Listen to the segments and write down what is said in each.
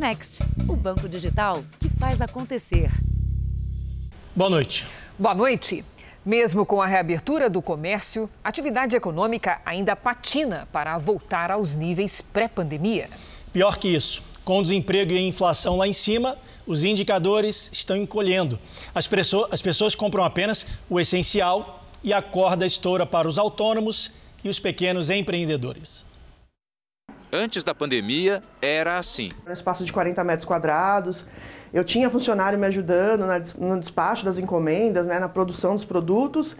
Next, o banco digital que faz acontecer. Boa noite. Boa noite. Mesmo com a reabertura do comércio, a atividade econômica ainda patina para voltar aos níveis pré-pandemia. Pior que isso, com desemprego e inflação lá em cima, os indicadores estão encolhendo. As, as pessoas compram apenas o essencial e a corda estoura para os autônomos e os pequenos empreendedores. Antes da pandemia, era assim. Um espaço de 40 metros quadrados. Eu tinha funcionário me ajudando no despacho das encomendas, né, na produção dos produtos.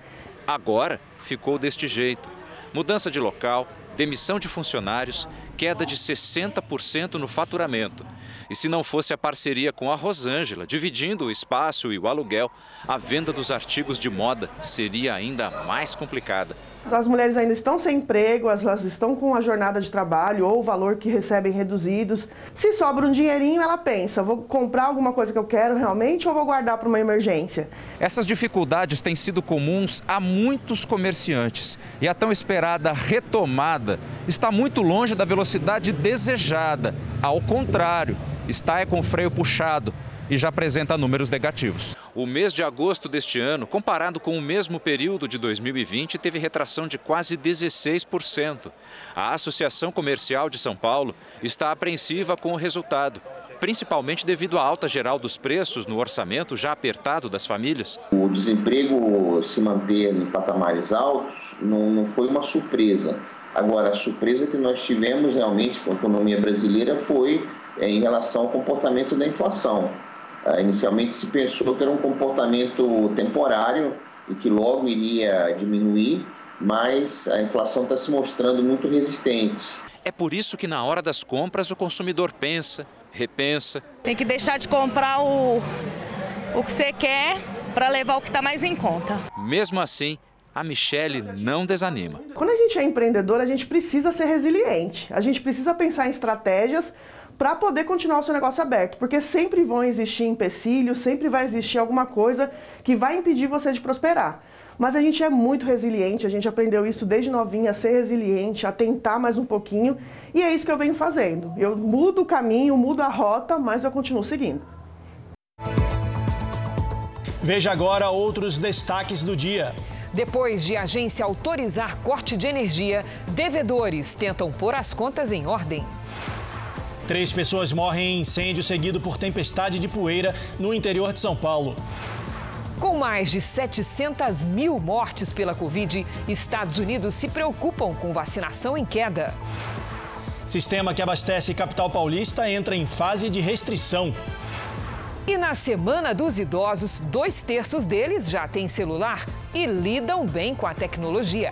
Agora ficou deste jeito. Mudança de local, demissão de funcionários, queda de 60% no faturamento. E se não fosse a parceria com a Rosângela, dividindo o espaço e o aluguel, a venda dos artigos de moda seria ainda mais complicada. As mulheres ainda estão sem emprego, elas estão com a jornada de trabalho ou o valor que recebem reduzidos. Se sobra um dinheirinho, ela pensa: vou comprar alguma coisa que eu quero realmente ou vou guardar para uma emergência? Essas dificuldades têm sido comuns a muitos comerciantes e a tão esperada retomada está muito longe da velocidade desejada. Ao contrário, está é com freio puxado e já apresenta números negativos. O mês de agosto deste ano, comparado com o mesmo período de 2020, teve retração de quase 16%. A Associação Comercial de São Paulo está apreensiva com o resultado principalmente devido à alta geral dos preços no orçamento já apertado das famílias. O desemprego se manter em patamares altos não, não foi uma surpresa. Agora, a surpresa que nós tivemos realmente com a economia brasileira foi é, em relação ao comportamento da inflação. Ah, inicialmente se pensou que era um comportamento temporário e que logo iria diminuir, mas a inflação está se mostrando muito resistente. É por isso que na hora das compras o consumidor pensa, repensa. Tem que deixar de comprar o, o que você quer para levar o que está mais em conta. Mesmo assim, a Michele não desanima. Quando a gente é empreendedor, a gente precisa ser resiliente. A gente precisa pensar em estratégias para poder continuar o seu negócio aberto, porque sempre vão existir empecilhos, sempre vai existir alguma coisa que vai impedir você de prosperar. Mas a gente é muito resiliente, a gente aprendeu isso desde novinha, a ser resiliente, a tentar mais um pouquinho, e é isso que eu venho fazendo. Eu mudo o caminho, mudo a rota, mas eu continuo seguindo. Veja agora outros destaques do dia. Depois de agência autorizar corte de energia, devedores tentam pôr as contas em ordem. Três pessoas morrem em incêndio seguido por tempestade de poeira no interior de São Paulo. Com mais de 700 mil mortes pela Covid, Estados Unidos se preocupam com vacinação em queda. Sistema que abastece capital paulista entra em fase de restrição. E na Semana dos Idosos, dois terços deles já têm celular e lidam bem com a tecnologia.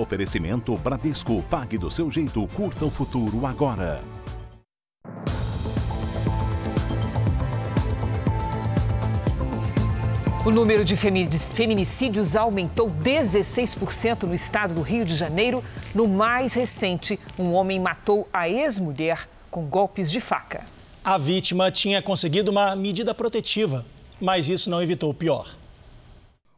Oferecimento Bradesco. Pague do seu jeito. Curta o futuro agora. O número de feminicídios aumentou 16% no estado do Rio de Janeiro. No mais recente, um homem matou a ex-mulher com golpes de faca. A vítima tinha conseguido uma medida protetiva, mas isso não evitou o pior.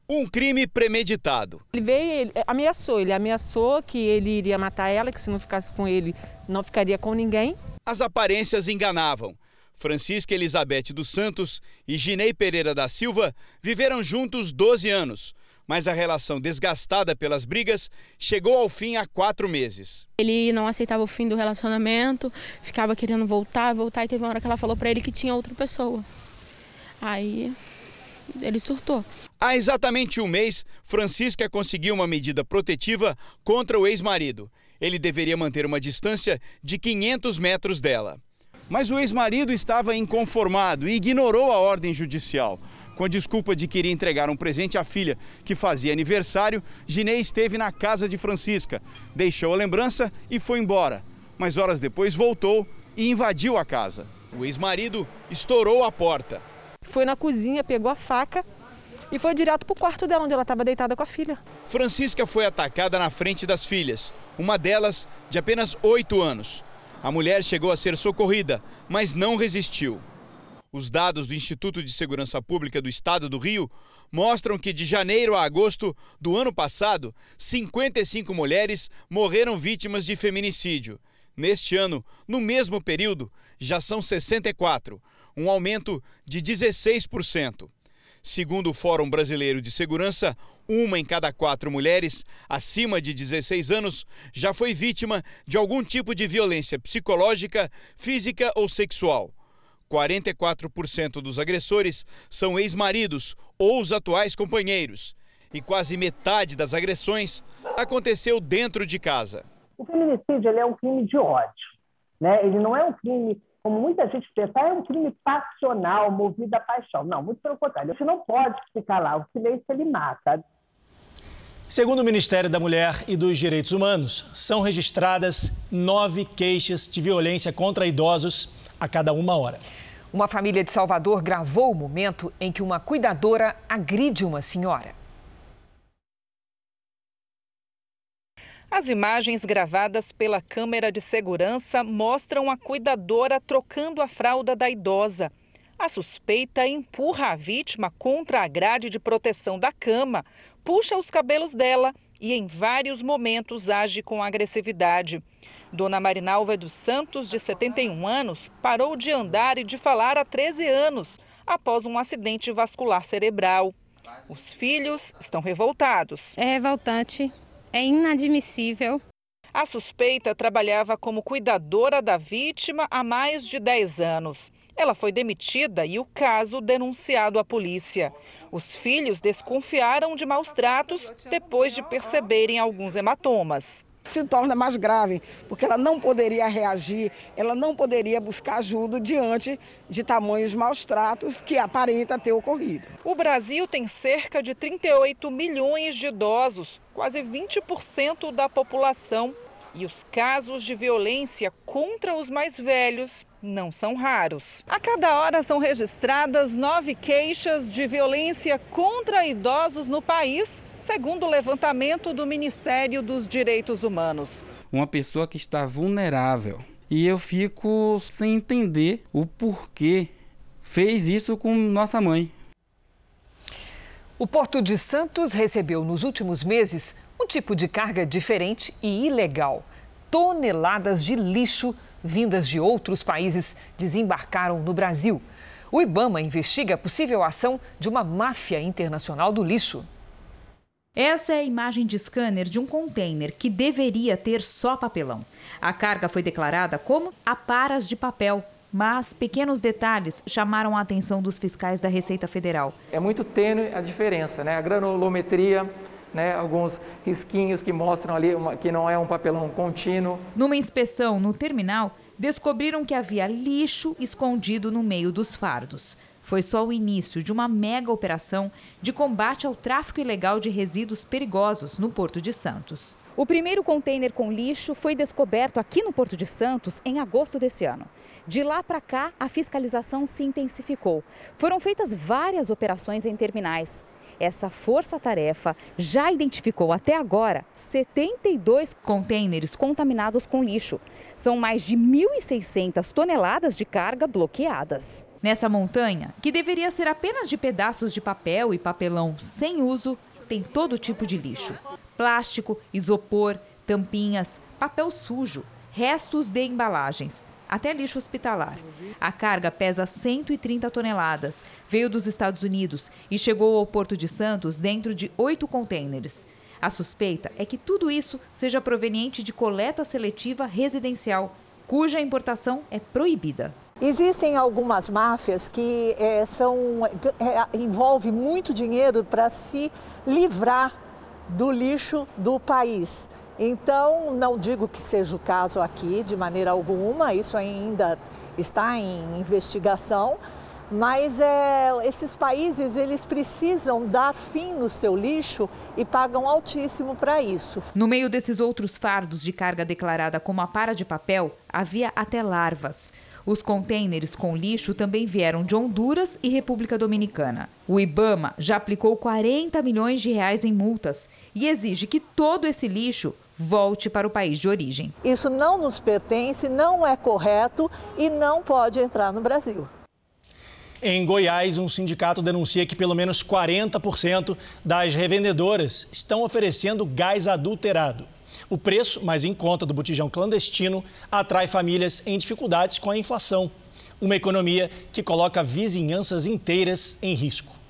Um crime premeditado. Ele veio, ele ameaçou, ele ameaçou que ele iria matar ela, que se não ficasse com ele, não ficaria com ninguém. As aparências enganavam. Francisca Elizabeth dos Santos e Ginei Pereira da Silva viveram juntos 12 anos, mas a relação desgastada pelas brigas chegou ao fim há quatro meses. Ele não aceitava o fim do relacionamento, ficava querendo voltar, voltar, e teve uma hora que ela falou para ele que tinha outra pessoa. Aí ele surtou. Há exatamente um mês, Francisca conseguiu uma medida protetiva contra o ex-marido. Ele deveria manter uma distância de 500 metros dela. Mas o ex-marido estava inconformado e ignorou a ordem judicial. Com a desculpa de que iria entregar um presente à filha que fazia aniversário, Ginei esteve na casa de Francisca, deixou a lembrança e foi embora. Mas horas depois voltou e invadiu a casa. O ex-marido estourou a porta. Foi na cozinha, pegou a faca e foi direto para o quarto dela, onde ela estava deitada com a filha. Francisca foi atacada na frente das filhas, uma delas de apenas oito anos. A mulher chegou a ser socorrida, mas não resistiu. Os dados do Instituto de Segurança Pública do Estado do Rio mostram que de janeiro a agosto do ano passado, 55 mulheres morreram vítimas de feminicídio. Neste ano, no mesmo período, já são 64, um aumento de 16%. Segundo o Fórum Brasileiro de Segurança, uma em cada quatro mulheres acima de 16 anos já foi vítima de algum tipo de violência psicológica, física ou sexual. 44% dos agressores são ex-maridos ou os atuais companheiros. E quase metade das agressões aconteceu dentro de casa. O feminicídio é um crime de ódio. Né? Ele não é um crime, como muita gente pensa, ah, é um crime passional, movido à paixão. Não, muito pelo contrário. Você não pode ficar lá. O silêncio ele mata. Segundo o Ministério da Mulher e dos Direitos Humanos, são registradas nove queixas de violência contra idosos a cada uma hora. Uma família de Salvador gravou o momento em que uma cuidadora agride uma senhora. As imagens gravadas pela câmera de segurança mostram a cuidadora trocando a fralda da idosa. A suspeita empurra a vítima contra a grade de proteção da cama, puxa os cabelos dela e, em vários momentos, age com agressividade. Dona Marinalva dos Santos, de 71 anos, parou de andar e de falar há 13 anos, após um acidente vascular cerebral. Os filhos estão revoltados. É revoltante é inadmissível. A suspeita trabalhava como cuidadora da vítima há mais de 10 anos. Ela foi demitida e o caso denunciado à polícia. Os filhos desconfiaram de maus tratos depois de perceberem alguns hematomas se torna mais grave, porque ela não poderia reagir, ela não poderia buscar ajuda diante de tamanhos maus tratos que aparenta ter ocorrido. O Brasil tem cerca de 38 milhões de idosos, quase 20% da população. E os casos de violência contra os mais velhos não são raros. A cada hora são registradas nove queixas de violência contra idosos no país segundo o levantamento do Ministério dos Direitos Humanos. Uma pessoa que está vulnerável. E eu fico sem entender o porquê fez isso com nossa mãe. O Porto de Santos recebeu nos últimos meses um tipo de carga diferente e ilegal. Toneladas de lixo vindas de outros países desembarcaram no Brasil. O Ibama investiga a possível ação de uma máfia internacional do lixo. Essa é a imagem de scanner de um container que deveria ter só papelão. A carga foi declarada como aparas de papel, mas pequenos detalhes chamaram a atenção dos fiscais da Receita Federal. É muito tênue a diferença, né? A granulometria, né? alguns risquinhos que mostram ali uma, que não é um papelão contínuo. Numa inspeção no terminal, descobriram que havia lixo escondido no meio dos fardos foi só o início de uma mega operação de combate ao tráfico ilegal de resíduos perigosos no Porto de Santos. O primeiro container com lixo foi descoberto aqui no Porto de Santos em agosto desse ano. De lá para cá, a fiscalização se intensificou. Foram feitas várias operações em terminais. Essa força-tarefa já identificou até agora 72 contêineres contaminados com lixo. São mais de 1.600 toneladas de carga bloqueadas. Nessa montanha, que deveria ser apenas de pedaços de papel e papelão sem uso, tem todo tipo de lixo: plástico, isopor, tampinhas, papel sujo, restos de embalagens, até lixo hospitalar. A carga pesa 130 toneladas, veio dos Estados Unidos e chegou ao Porto de Santos dentro de oito contêineres. A suspeita é que tudo isso seja proveniente de coleta seletiva residencial, cuja importação é proibida. Existem algumas máfias que é, são, é, envolve muito dinheiro para se livrar do lixo do país. Então, não digo que seja o caso aqui de maneira alguma, isso ainda está em investigação, mas é, esses países eles precisam dar fim no seu lixo e pagam altíssimo para isso. No meio desses outros fardos de carga declarada como a para de papel, havia até larvas. Os contêineres com lixo também vieram de Honduras e República Dominicana. O Ibama já aplicou 40 milhões de reais em multas e exige que todo esse lixo volte para o país de origem. Isso não nos pertence, não é correto e não pode entrar no Brasil. Em Goiás, um sindicato denuncia que pelo menos 40% das revendedoras estão oferecendo gás adulterado. O preço mais em conta do botijão clandestino atrai famílias em dificuldades com a inflação. Uma economia que coloca vizinhanças inteiras em risco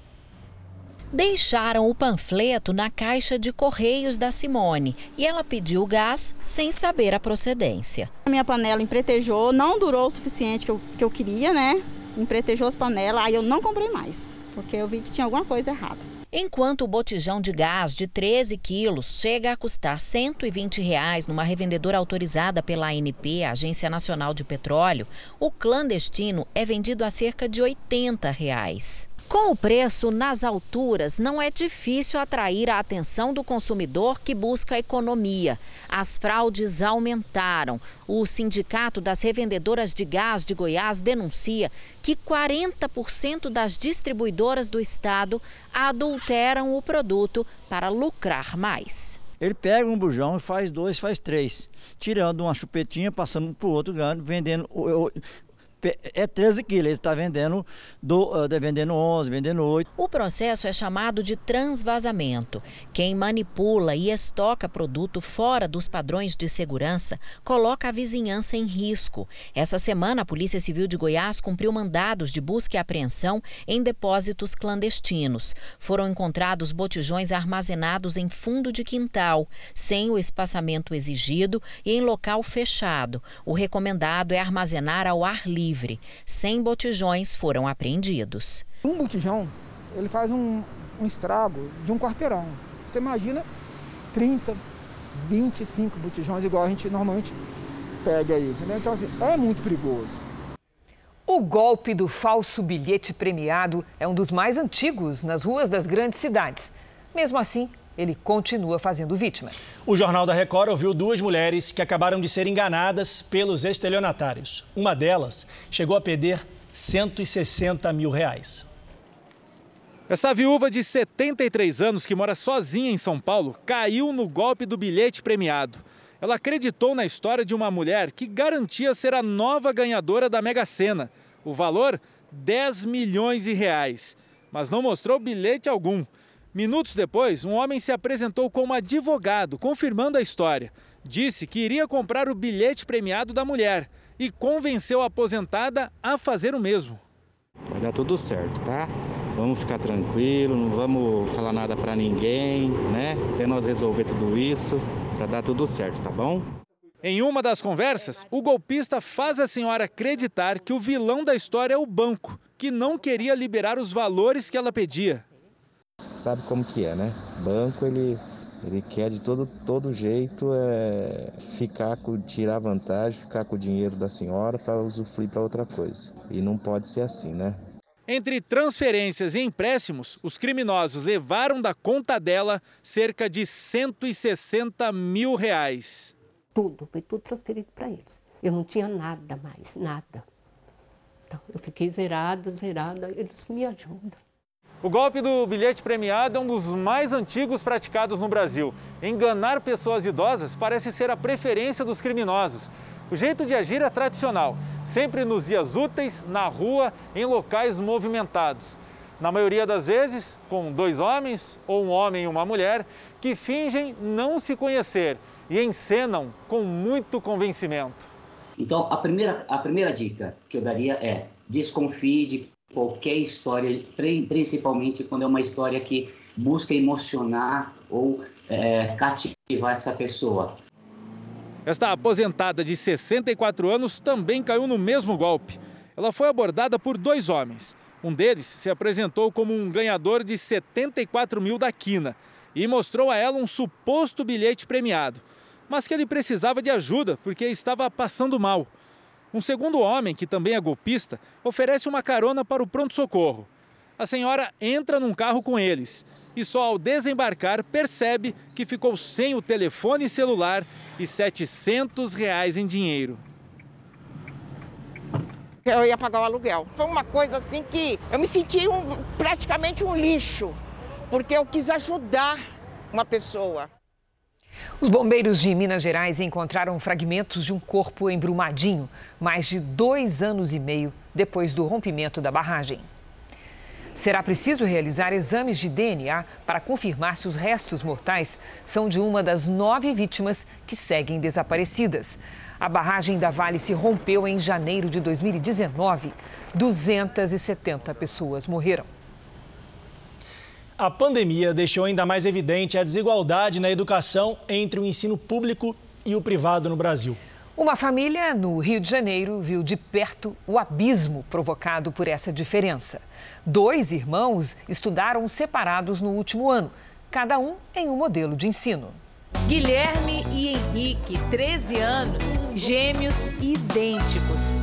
deixaram o panfleto na caixa de correios da Simone e ela pediu gás sem saber a procedência. A minha panela empretejou, não durou o suficiente que eu, que eu queria, né? Empretejou as panelas, aí eu não comprei mais, porque eu vi que tinha alguma coisa errada. Enquanto o botijão de gás de 13 quilos chega a custar 120 reais numa revendedora autorizada pela ANP, Agência Nacional de Petróleo, o clandestino é vendido a cerca de 80 reais. Com o preço nas alturas, não é difícil atrair a atenção do consumidor que busca economia. As fraudes aumentaram. O Sindicato das Revendedoras de Gás de Goiás denuncia que 40% das distribuidoras do estado adulteram o produto para lucrar mais. Ele pega um bujão, faz dois, faz três, tirando uma chupetinha, passando para o outro vendendo é 13 quilos, ele está vendendo, do, uh, vendendo 11, vendendo 8. O processo é chamado de transvasamento. Quem manipula e estoca produto fora dos padrões de segurança coloca a vizinhança em risco. Essa semana, a Polícia Civil de Goiás cumpriu mandados de busca e apreensão em depósitos clandestinos. Foram encontrados botijões armazenados em fundo de quintal, sem o espaçamento exigido e em local fechado. O recomendado é armazenar ao ar livre livre. 100 botijões foram apreendidos. Um botijão, ele faz um, um estrago de um quarteirão. Você imagina 30, 25 botijões, igual a gente normalmente pega aí. Entendeu? Então, assim, é muito perigoso. O golpe do falso bilhete premiado é um dos mais antigos nas ruas das grandes cidades. Mesmo assim, ele continua fazendo vítimas. O Jornal da Record ouviu duas mulheres que acabaram de ser enganadas pelos estelionatários. Uma delas chegou a perder 160 mil reais. Essa viúva de 73 anos que mora sozinha em São Paulo caiu no golpe do bilhete premiado. Ela acreditou na história de uma mulher que garantia ser a nova ganhadora da Mega Sena. O valor, 10 milhões de reais. Mas não mostrou bilhete algum. Minutos depois, um homem se apresentou como advogado, confirmando a história. Disse que iria comprar o bilhete premiado da mulher e convenceu a aposentada a fazer o mesmo. Vai dar tudo certo, tá? Vamos ficar tranquilo, não vamos falar nada para ninguém, né? Até nós resolver tudo isso, para dar tudo certo, tá bom? Em uma das conversas, o golpista faz a senhora acreditar que o vilão da história é o banco, que não queria liberar os valores que ela pedia sabe como que é, né? Banco ele ele quer de todo, todo jeito é, ficar com, tirar vantagem, ficar com o dinheiro da senhora para usufruir para outra coisa. E não pode ser assim, né? Entre transferências e empréstimos, os criminosos levaram da conta dela cerca de 160 mil reais. Tudo, foi tudo transferido para eles. Eu não tinha nada mais, nada. Então, eu fiquei zerada, zerada, eles me ajudam. O golpe do bilhete premiado é um dos mais antigos praticados no Brasil. Enganar pessoas idosas parece ser a preferência dos criminosos. O jeito de agir é tradicional, sempre nos dias úteis, na rua, em locais movimentados. Na maioria das vezes, com dois homens ou um homem e uma mulher que fingem não se conhecer e encenam com muito convencimento. Então, a primeira, a primeira dica que eu daria é desconfie de qualquer história, principalmente quando é uma história que busca emocionar ou é, cativar essa pessoa. Esta aposentada de 64 anos também caiu no mesmo golpe. Ela foi abordada por dois homens. Um deles se apresentou como um ganhador de 74 mil da quina e mostrou a ela um suposto bilhete premiado, mas que ele precisava de ajuda porque estava passando mal. Um segundo homem, que também é golpista, oferece uma carona para o pronto-socorro. A senhora entra num carro com eles e só ao desembarcar percebe que ficou sem o telefone celular e 700 reais em dinheiro. Eu ia pagar o aluguel. Foi uma coisa assim que eu me senti um, praticamente um lixo, porque eu quis ajudar uma pessoa. Os bombeiros de Minas Gerais encontraram fragmentos de um corpo em Brumadinho, mais de dois anos e meio depois do rompimento da barragem. Será preciso realizar exames de DNA para confirmar se os restos mortais são de uma das nove vítimas que seguem desaparecidas. A barragem da Vale se rompeu em janeiro de 2019. 270 pessoas morreram. A pandemia deixou ainda mais evidente a desigualdade na educação entre o ensino público e o privado no Brasil. Uma família no Rio de Janeiro viu de perto o abismo provocado por essa diferença. Dois irmãos estudaram separados no último ano, cada um em um modelo de ensino. Guilherme e Henrique, 13 anos, gêmeos idênticos.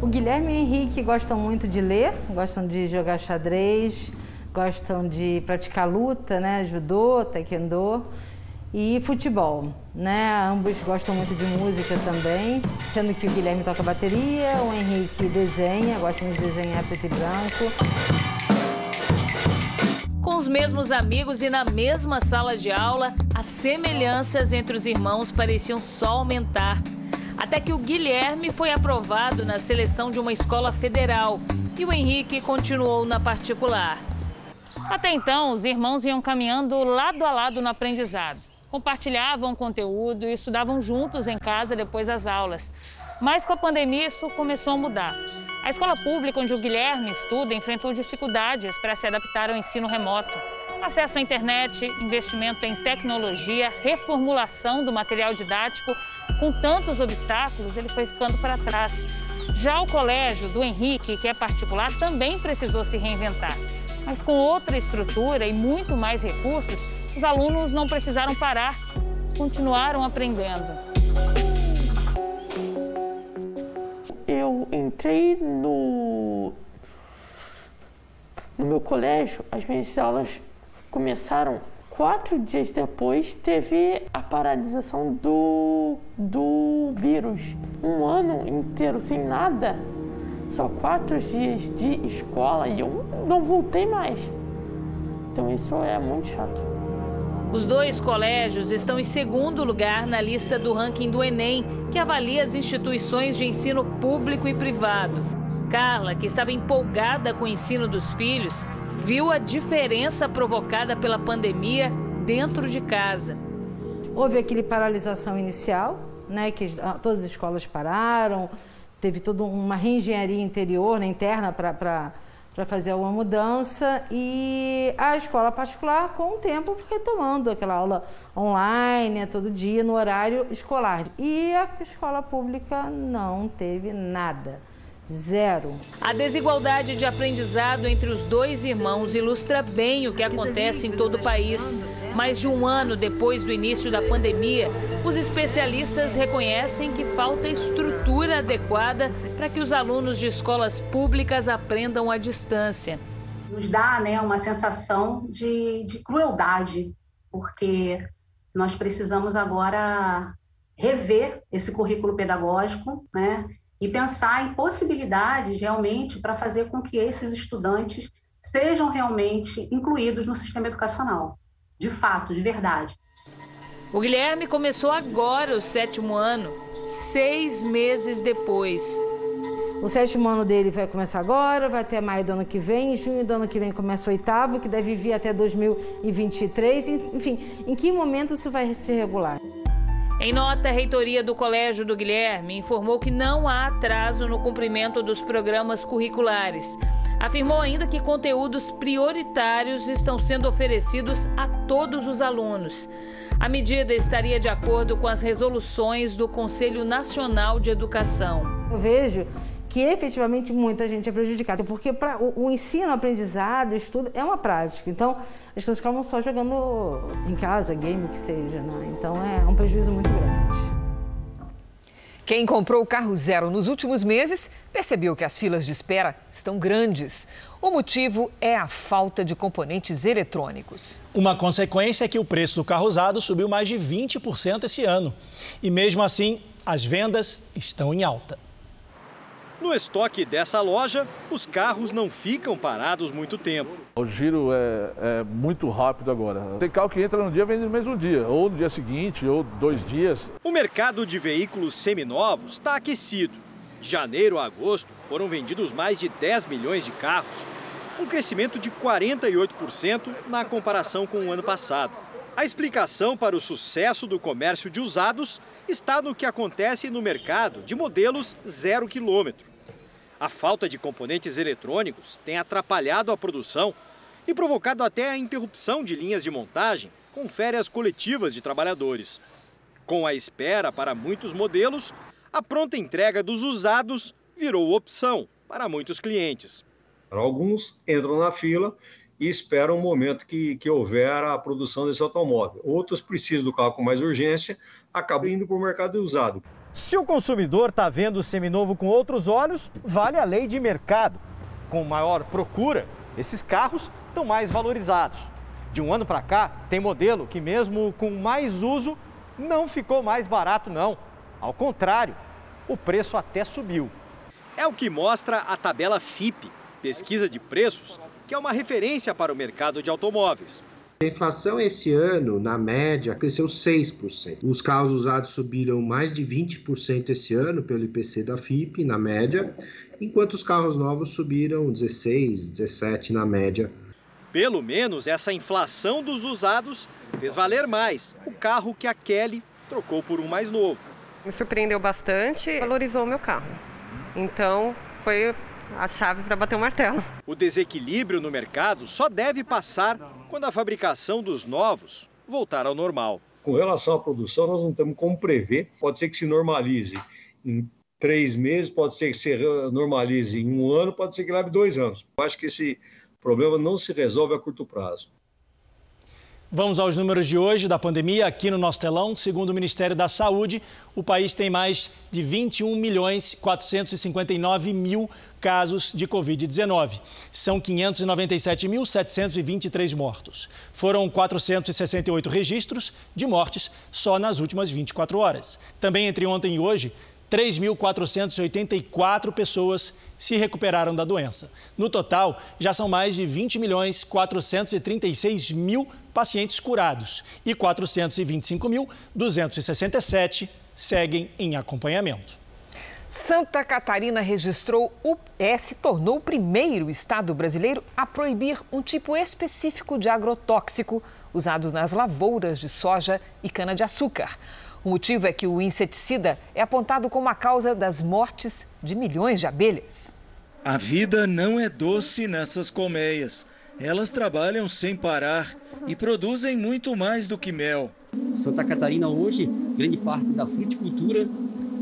O Guilherme e o Henrique gostam muito de ler, gostam de jogar xadrez, gostam de praticar luta, né, judô, taekwondo e futebol, né? Ambos gostam muito de música também, sendo que o Guilherme toca bateria, o Henrique desenha, gosta de desenhar preto e branco. Com os mesmos amigos e na mesma sala de aula, as semelhanças entre os irmãos pareciam só aumentar. Até que o Guilherme foi aprovado na seleção de uma escola federal e o Henrique continuou na particular. Até então, os irmãos iam caminhando lado a lado no aprendizado compartilhavam conteúdo e estudavam juntos em casa depois das aulas. Mas com a pandemia isso começou a mudar. A escola pública onde o Guilherme estuda enfrentou dificuldades para se adaptar ao ensino remoto. Acesso à internet, investimento em tecnologia, reformulação do material didático. Com tantos obstáculos, ele foi ficando para trás. Já o colégio do Henrique, que é particular, também precisou se reinventar. Mas com outra estrutura e muito mais recursos, os alunos não precisaram parar, continuaram aprendendo. Eu entrei no, no meu colégio, as minhas aulas começaram quatro dias depois teve a paralisação do, do vírus. Um ano inteiro sem nada, só quatro dias de escola e eu não voltei mais. Então isso é muito chato. Os dois colégios estão em segundo lugar na lista do ranking do Enem, que avalia as instituições de ensino público e privado. Carla, que estava empolgada com o ensino dos filhos, viu a diferença provocada pela pandemia dentro de casa. Houve aquele paralisação inicial, né, que todas as escolas pararam, teve toda uma reengenharia interior, né, interna para fazer alguma mudança e a escola particular, com o tempo, foi retomando aquela aula online, todo dia, no horário escolar. E a escola pública não teve nada. Zero. A desigualdade de aprendizado entre os dois irmãos ilustra bem o que acontece em todo o país. Mais de um ano depois do início da pandemia, os especialistas reconhecem que falta estrutura adequada para que os alunos de escolas públicas aprendam à distância. Nos dá né, uma sensação de, de crueldade, porque nós precisamos agora rever esse currículo pedagógico, né? E pensar em possibilidades realmente para fazer com que esses estudantes sejam realmente incluídos no sistema educacional, de fato, de verdade. O Guilherme começou agora o sétimo ano, seis meses depois. O sétimo ano dele vai começar agora, vai até maio do ano que vem, em junho do ano que vem começa o oitavo, que deve vir até 2023. Enfim, em que momento isso vai se regular? Em nota, a reitoria do Colégio do Guilherme informou que não há atraso no cumprimento dos programas curriculares. Afirmou ainda que conteúdos prioritários estão sendo oferecidos a todos os alunos. A medida estaria de acordo com as resoluções do Conselho Nacional de Educação. Eu vejo que efetivamente muita gente é prejudicada, porque pra, o, o ensino, o aprendizado, o estudo é uma prática. Então, as crianças ficam só jogando em casa, game, o que seja. Né? Então, é um prejuízo muito grande. Quem comprou o carro zero nos últimos meses percebeu que as filas de espera estão grandes. O motivo é a falta de componentes eletrônicos. Uma consequência é que o preço do carro usado subiu mais de 20% esse ano. E mesmo assim, as vendas estão em alta. No estoque dessa loja, os carros não ficam parados muito tempo. O giro é, é, muito rápido agora. Tem carro que entra no dia vende no mesmo dia, ou no dia seguinte, ou dois dias. O mercado de veículos seminovos está aquecido. De janeiro a agosto foram vendidos mais de 10 milhões de carros. um crescimento de 48% na comparação com o ano passado. A explicação para o sucesso do comércio de usados está no que acontece no mercado de modelos zero quilômetro. A falta de componentes eletrônicos tem atrapalhado a produção e provocado até a interrupção de linhas de montagem com férias coletivas de trabalhadores. Com a espera para muitos modelos, a pronta entrega dos usados virou opção para muitos clientes. Alguns entram na fila e esperam o momento que, que houver a produção desse automóvel. Outros precisam do carro com mais urgência, acabam indo para o mercado usado. Se o consumidor está vendo o seminovo com outros olhos, vale a lei de mercado. Com maior procura, esses carros estão mais valorizados. De um ano para cá, tem modelo que, mesmo com mais uso, não ficou mais barato, não. Ao contrário, o preço até subiu. É o que mostra a tabela FIP, pesquisa de preços, que é uma referência para o mercado de automóveis. A inflação esse ano, na média, cresceu 6%. Os carros usados subiram mais de 20% esse ano pelo IPC da FIP, na média, enquanto os carros novos subiram 16, 17 na média. Pelo menos essa inflação dos usados fez valer mais o carro que a Kelly trocou por um mais novo. Me surpreendeu bastante, valorizou o meu carro. Então, foi a chave para bater o martelo. O desequilíbrio no mercado só deve passar quando a fabricação dos novos voltar ao normal. Com relação à produção, nós não temos como prever. Pode ser que se normalize em três meses, pode ser que se normalize em um ano, pode ser que leve dois anos. Eu acho que esse problema não se resolve a curto prazo. Vamos aos números de hoje da pandemia aqui no nosso telão. Segundo o Ministério da Saúde, o país tem mais de 21 milhões 459 mil casos de Covid-19. São 597.723 mortos. Foram 468 registros de mortes só nas últimas 24 horas. Também entre ontem e hoje, 3.484 pessoas se recuperaram da doença. No total, já são mais de 20 milhões 436 mil pacientes curados e 425.267 seguem em acompanhamento. Santa Catarina registrou o é, se tornou o primeiro estado brasileiro a proibir um tipo específico de agrotóxico usado nas lavouras de soja e cana-de-açúcar. O motivo é que o inseticida é apontado como a causa das mortes de milhões de abelhas. A vida não é doce nessas colmeias. Elas trabalham sem parar e produzem muito mais do que mel. Santa Catarina hoje, grande parte da fruticultura,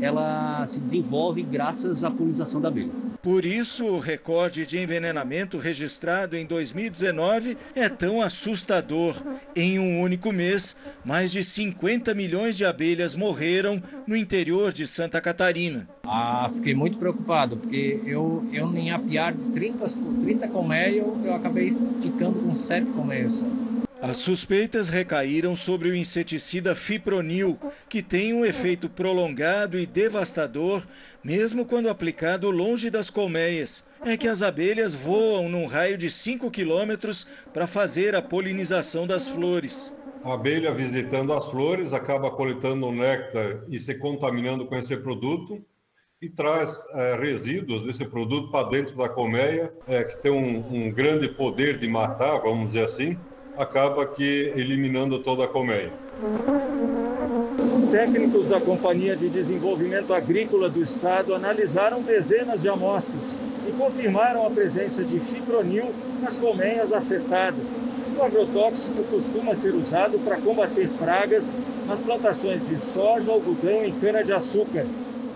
ela se desenvolve graças à polinização da abelha. Por isso, o recorde de envenenamento registrado em 2019 é tão assustador. Em um único mês, mais de 50 milhões de abelhas morreram no interior de Santa Catarina. Ah, fiquei muito preocupado, porque eu, eu em apiar 30, 30 colmeias, eu, eu acabei ficando com 7 colmeias só. As suspeitas recaíram sobre o inseticida fipronil, que tem um efeito prolongado e devastador, mesmo quando aplicado longe das colmeias. É que as abelhas voam num raio de 5 quilômetros para fazer a polinização das flores. A abelha visitando as flores acaba coletando o néctar e se contaminando com esse produto e traz é, resíduos desse produto para dentro da colmeia, é, que tem um, um grande poder de matar, vamos dizer assim acaba que eliminando toda a colmeia. Técnicos da Companhia de Desenvolvimento Agrícola do Estado analisaram dezenas de amostras e confirmaram a presença de fipronil nas colmeias afetadas. O agrotóxico costuma ser usado para combater pragas nas plantações de soja, algodão e cana-de-açúcar.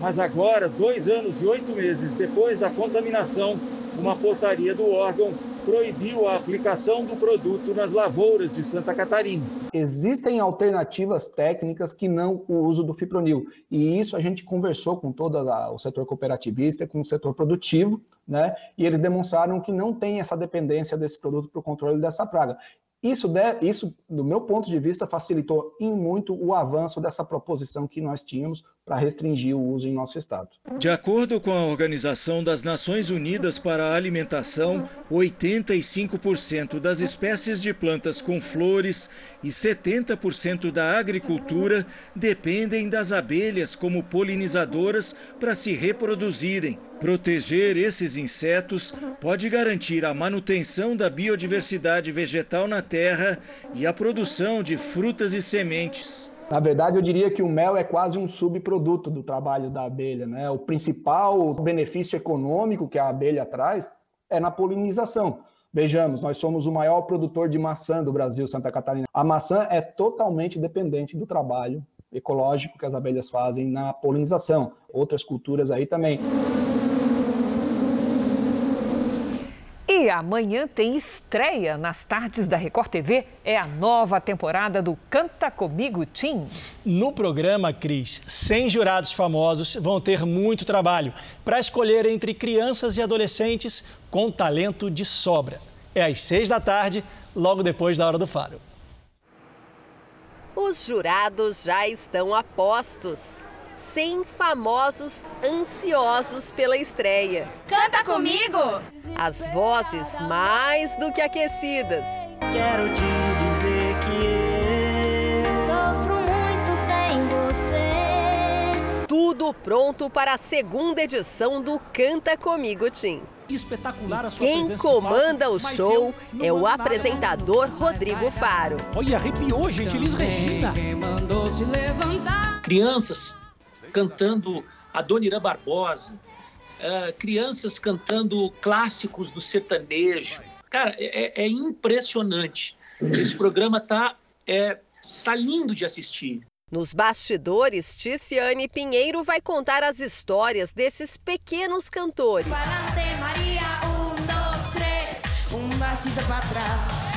Mas agora, dois anos e oito meses depois da contaminação, uma portaria do órgão proibiu a aplicação do produto nas lavouras de Santa Catarina. Existem alternativas técnicas que não o uso do fipronil. E isso a gente conversou com todo o setor cooperativista, com o setor produtivo, né? E eles demonstraram que não tem essa dependência desse produto para o controle dessa praga. Isso, isso, do meu ponto de vista, facilitou em muito o avanço dessa proposição que nós tínhamos para restringir o uso em nosso estado. De acordo com a Organização das Nações Unidas para a Alimentação, 85% das espécies de plantas com flores e 70% da agricultura dependem das abelhas como polinizadoras para se reproduzirem. Proteger esses insetos pode garantir a manutenção da biodiversidade vegetal na terra e a produção de frutas e sementes. Na verdade, eu diria que o mel é quase um subproduto do trabalho da abelha. Né? O principal benefício econômico que a abelha traz é na polinização. Vejamos, nós somos o maior produtor de maçã do Brasil, Santa Catarina. A maçã é totalmente dependente do trabalho ecológico que as abelhas fazem na polinização. Outras culturas aí também. E amanhã tem estreia nas tardes da Record TV. É a nova temporada do Canta Comigo Tim. No programa, Cris, 100 jurados famosos vão ter muito trabalho para escolher entre crianças e adolescentes com talento de sobra. É às 6 da tarde, logo depois da Hora do Faro. Os jurados já estão a postos. 100 famosos ansiosos pela estreia. Canta comigo! As vozes mais do que aquecidas. Quero te dizer que sofro muito sem você. Tudo pronto para a segunda edição do Canta Comigo Tim. Espetacular a sua Quem comanda o show é o apresentador Rodrigo Faro. Olha, arrepiou, gente, Elis Regina. Crianças cantando Adoniran Barbosa, uh, crianças cantando clássicos do sertanejo. Cara, é, é impressionante. Esse programa tá, é, tá lindo de assistir. Nos bastidores, Ticiane Pinheiro vai contar as histórias desses pequenos cantores. Maria, um, dois, três, para trás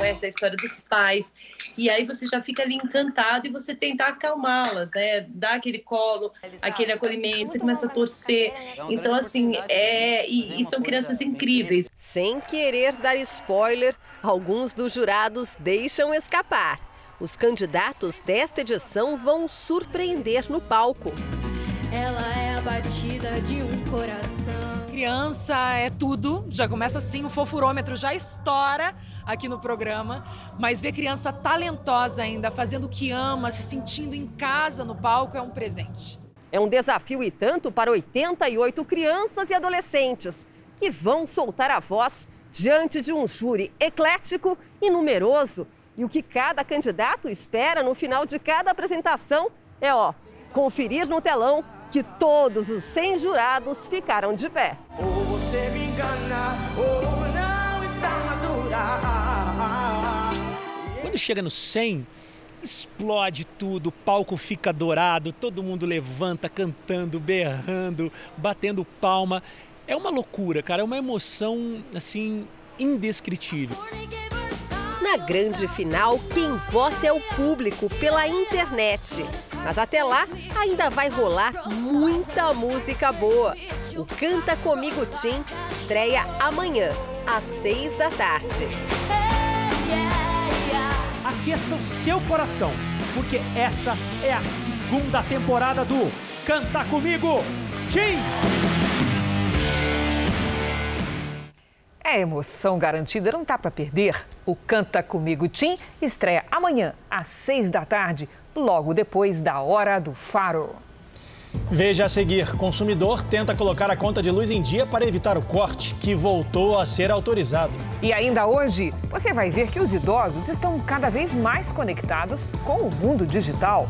conhece a história dos pais, e aí você já fica ali encantado e você tenta acalmá-las, né? Dar aquele colo, aquele acolhimento, você começa a torcer. Então, assim, é. E, e são crianças incríveis. Sem querer dar spoiler, alguns dos jurados deixam escapar. Os candidatos desta edição vão surpreender no palco. Ela é a batida de um coração criança é tudo, já começa assim, o fofurômetro já estoura aqui no programa, mas ver criança talentosa ainda, fazendo o que ama, se sentindo em casa no palco é um presente. É um desafio e tanto para 88 crianças e adolescentes que vão soltar a voz diante de um júri eclético e numeroso. E o que cada candidato espera no final de cada apresentação é, ó, conferir no telão que todos os 100 jurados ficaram de pé. Ou você me engana, ou não está madura. Quando chega no 100, explode tudo, o palco fica dourado, todo mundo levanta cantando, berrando, batendo palma. É uma loucura, cara, é uma emoção assim indescritível. Na grande final, quem vota é o público pela internet. Mas até lá, ainda vai rolar muita música boa. O Canta Comigo Tim estreia amanhã, às seis da tarde. Aqueça o seu coração, porque essa é a segunda temporada do Canta Comigo Tim! É emoção garantida, não tá para perder. O Canta Comigo Tim estreia amanhã, às seis da tarde, logo depois da Hora do Faro. Veja a seguir: consumidor tenta colocar a conta de luz em dia para evitar o corte, que voltou a ser autorizado. E ainda hoje, você vai ver que os idosos estão cada vez mais conectados com o mundo digital.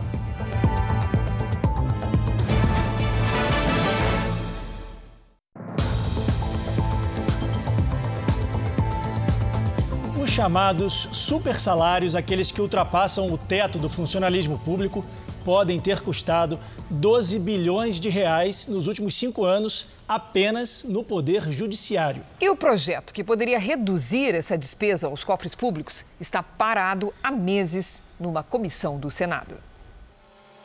Chamados super salários, aqueles que ultrapassam o teto do funcionalismo público, podem ter custado 12 bilhões de reais nos últimos cinco anos apenas no Poder Judiciário. E o projeto que poderia reduzir essa despesa aos cofres públicos está parado há meses numa comissão do Senado.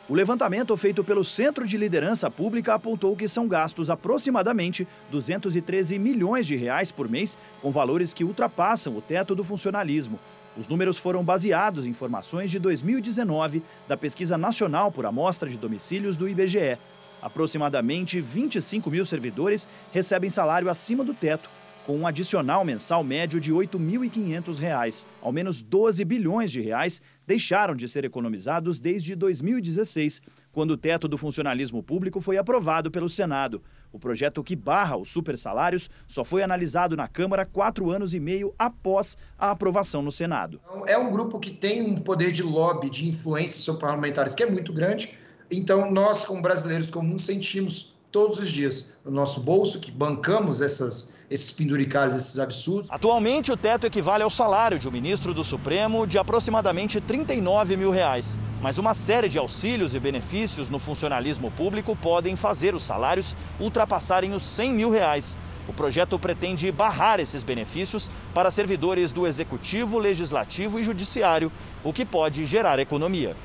O levantamento feito pelo Centro de Liderança Pública apontou que são gastos aproximadamente 213 milhões de reais por mês, com valores que ultrapassam o teto do funcionalismo. Os números foram baseados em informações de 2019 da Pesquisa Nacional por Amostra de Domicílios do IBGE. Aproximadamente 25 mil servidores recebem salário acima do teto, com um adicional mensal médio de R$ 8.500. Ao menos 12 bilhões de reais deixaram de ser economizados desde 2016, quando o teto do funcionalismo público foi aprovado pelo Senado. O projeto que barra os supersalários só foi analisado na Câmara quatro anos e meio após a aprovação no Senado. É um grupo que tem um poder de lobby, de influência sobre parlamentares que é muito grande. Então, nós, como brasileiros comuns, sentimos todos os dias no nosso bolso que bancamos essas, esses penduricalhos, esses absurdos. Atualmente, o teto equivale ao salário de um ministro do Supremo de aproximadamente 39 mil reais. Mas uma série de auxílios e benefícios no funcionalismo público podem fazer os salários ultrapassarem os 100 mil reais. O projeto pretende barrar esses benefícios para servidores do Executivo, Legislativo e Judiciário, o que pode gerar economia.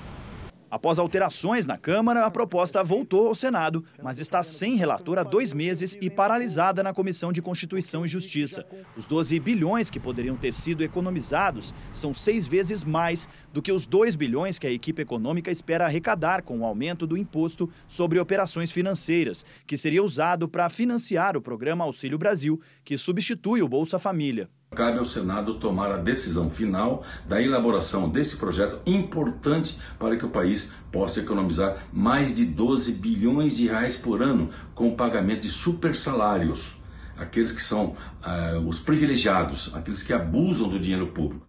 Após alterações na Câmara, a proposta voltou ao Senado, mas está sem relator há dois meses e paralisada na Comissão de Constituição e Justiça. Os 12 bilhões que poderiam ter sido economizados são seis vezes mais do que os 2 bilhões que a equipe econômica espera arrecadar com o aumento do imposto sobre operações financeiras, que seria usado para financiar o programa Auxílio Brasil, que substitui o Bolsa Família. Cabe ao Senado tomar a decisão final da elaboração desse projeto importante para que o país possa economizar mais de 12 bilhões de reais por ano com o pagamento de super salários, aqueles que são uh, os privilegiados, aqueles que abusam do dinheiro público.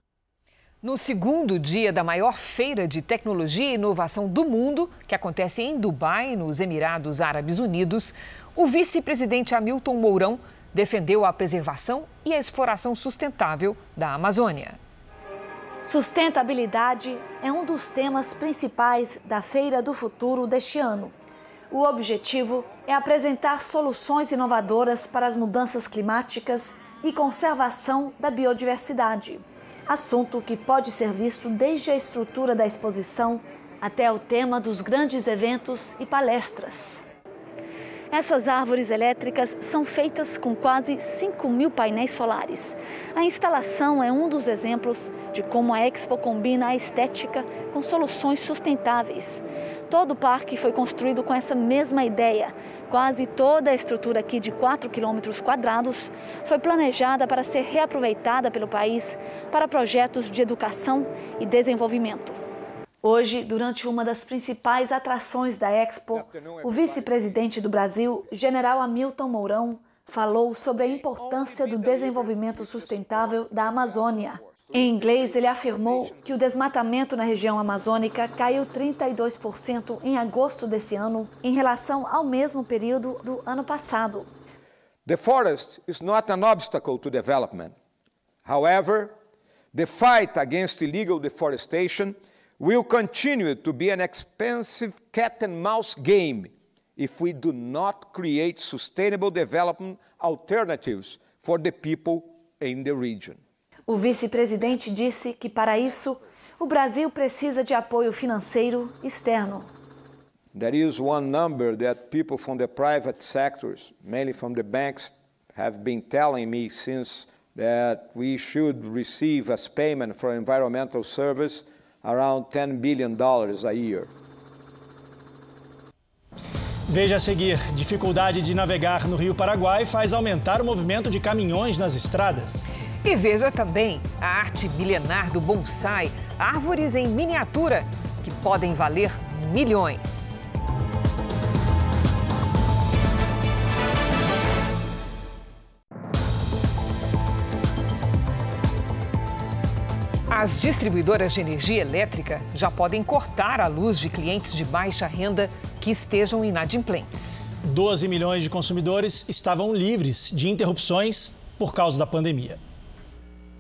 No segundo dia da maior feira de tecnologia e inovação do mundo, que acontece em Dubai, nos Emirados Árabes Unidos, o vice-presidente Hamilton Mourão defendeu a preservação e a exploração sustentável da Amazônia. Sustentabilidade é um dos temas principais da Feira do Futuro deste ano. O objetivo é apresentar soluções inovadoras para as mudanças climáticas e conservação da biodiversidade. Assunto que pode ser visto desde a estrutura da exposição até o tema dos grandes eventos e palestras. Essas árvores elétricas são feitas com quase 5 mil painéis solares. A instalação é um dos exemplos de como a Expo combina a estética com soluções sustentáveis. Todo o parque foi construído com essa mesma ideia. Quase toda a estrutura aqui de 4 quilômetros quadrados foi planejada para ser reaproveitada pelo país para projetos de educação e desenvolvimento. Hoje, durante uma das principais atrações da Expo, o vice-presidente do Brasil, general Hamilton Mourão, falou sobre a importância do desenvolvimento sustentável da Amazônia. Em inglês, ele afirmou que o desmatamento na região amazônica caiu 32% em agosto desse ano, em relação ao mesmo período do ano passado. The forest is not an obstacle to development. However, the fight against illegal deforestation will continue to be an expensive cat and mouse game if we do not create sustainable development alternatives for the people in the region. O vice-presidente disse que para isso o Brasil precisa de apoio financeiro externo. There is one number that people from the private sectors, mainly from the banks, have been telling me since that we should receive as payment for environmental service around 10 billion dollars a year. Veja a seguir: dificuldade de navegar no Rio Paraguai faz aumentar o movimento de caminhões nas estradas. E veja também a arte milenar do bonsai, árvores em miniatura que podem valer milhões. As distribuidoras de energia elétrica já podem cortar a luz de clientes de baixa renda que estejam inadimplentes. 12 milhões de consumidores estavam livres de interrupções por causa da pandemia.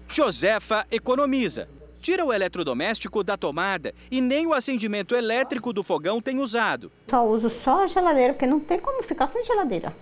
Josefa economiza. Tira o eletrodoméstico da tomada e nem o acendimento elétrico do fogão tem usado. Só uso só a geladeira, porque não tem como ficar sem geladeira.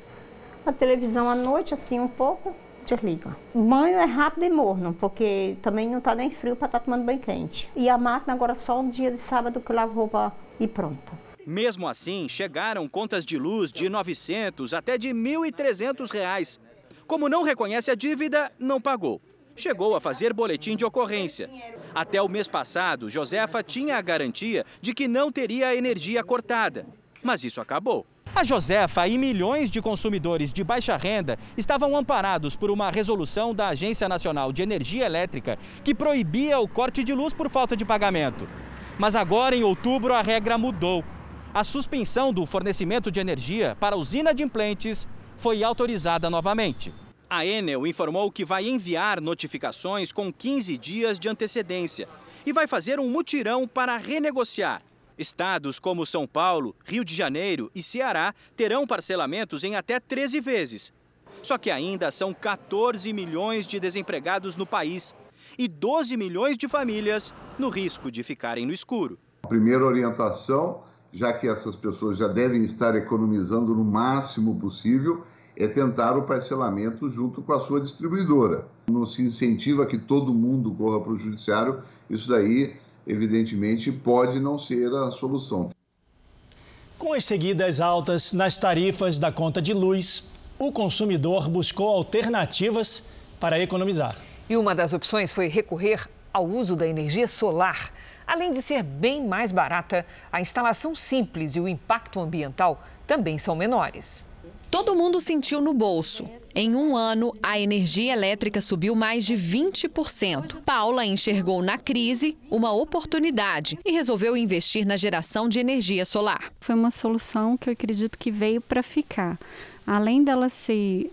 A televisão à noite, assim, um pouco, desliga. Banho é rápido e morno, porque também não está nem frio para estar tá tomando banho quente. E a máquina agora só um dia de sábado que eu lavo roupa e pronto. Mesmo assim, chegaram contas de luz de 900 até de 1.300 reais. Como não reconhece a dívida, não pagou. Chegou a fazer boletim de ocorrência. Até o mês passado, Josefa tinha a garantia de que não teria energia cortada. Mas isso acabou. A Josefa e milhões de consumidores de baixa renda estavam amparados por uma resolução da Agência Nacional de Energia Elétrica que proibia o corte de luz por falta de pagamento. Mas agora, em outubro, a regra mudou. A suspensão do fornecimento de energia para a usina de implentes foi autorizada novamente. A Enel informou que vai enviar notificações com 15 dias de antecedência e vai fazer um mutirão para renegociar. Estados como São Paulo, Rio de Janeiro e Ceará terão parcelamentos em até 13 vezes. Só que ainda são 14 milhões de desempregados no país e 12 milhões de famílias no risco de ficarem no escuro. A primeira orientação, já que essas pessoas já devem estar economizando no máximo possível, é tentar o parcelamento junto com a sua distribuidora. Não se incentiva que todo mundo corra para o judiciário, isso daí evidentemente, pode não ser a solução. Com as seguidas altas nas tarifas da conta de luz, o consumidor buscou alternativas para economizar. E uma das opções foi recorrer ao uso da energia solar. Além de ser bem mais barata, a instalação simples e o impacto ambiental também são menores. Todo mundo sentiu no bolso. Em um ano, a energia elétrica subiu mais de 20%. Paula enxergou na crise uma oportunidade e resolveu investir na geração de energia solar. Foi uma solução que eu acredito que veio para ficar. Além dela ser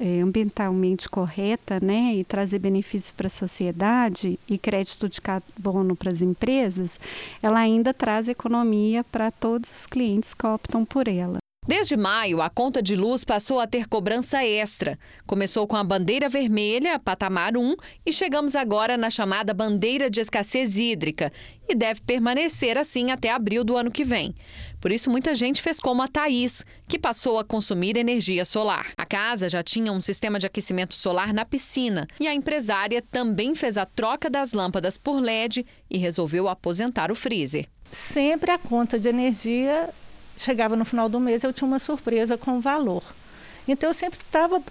é, ambientalmente correta né, e trazer benefícios para a sociedade e crédito de carbono para as empresas, ela ainda traz economia para todos os clientes que optam por ela. Desde maio, a conta de luz passou a ter cobrança extra. Começou com a bandeira vermelha, patamar 1, e chegamos agora na chamada bandeira de escassez hídrica, e deve permanecer assim até abril do ano que vem. Por isso, muita gente fez como a Thaís, que passou a consumir energia solar. A casa já tinha um sistema de aquecimento solar na piscina e a empresária também fez a troca das lâmpadas por LED e resolveu aposentar o freezer. Sempre a conta de energia chegava no final do mês eu tinha uma surpresa com o valor. Então eu sempre estava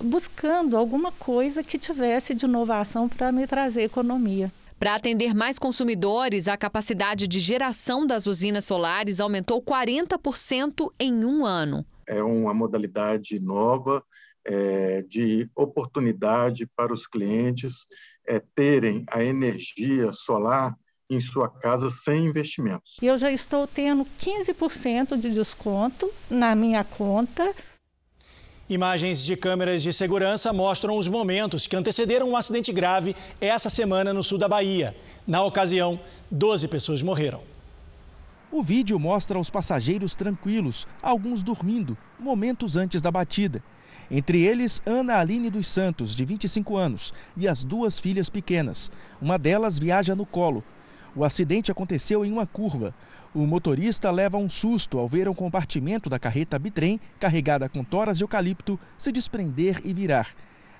buscando alguma coisa que tivesse de inovação para me trazer economia. Para atender mais consumidores, a capacidade de geração das usinas solares aumentou 40% em um ano. É uma modalidade nova é, de oportunidade para os clientes é, terem a energia solar em sua casa sem investimentos. Eu já estou tendo 15% de desconto na minha conta. Imagens de câmeras de segurança mostram os momentos que antecederam um acidente grave essa semana no sul da Bahia. Na ocasião, 12 pessoas morreram. O vídeo mostra os passageiros tranquilos, alguns dormindo, momentos antes da batida. Entre eles, Ana Aline dos Santos, de 25 anos, e as duas filhas pequenas. Uma delas viaja no colo, o acidente aconteceu em uma curva. O motorista leva um susto ao ver um compartimento da carreta bitrem, carregada com toras de eucalipto, se desprender e virar.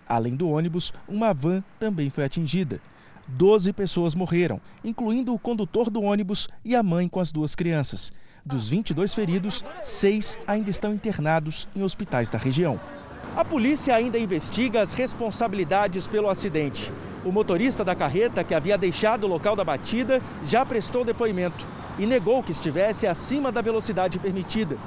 Além do ônibus, uma van também foi atingida. Doze pessoas morreram, incluindo o condutor do ônibus e a mãe com as duas crianças. Dos 22 feridos, seis ainda estão internados em hospitais da região. A polícia ainda investiga as responsabilidades pelo acidente. O motorista da carreta, que havia deixado o local da batida, já prestou depoimento e negou que estivesse acima da velocidade permitida.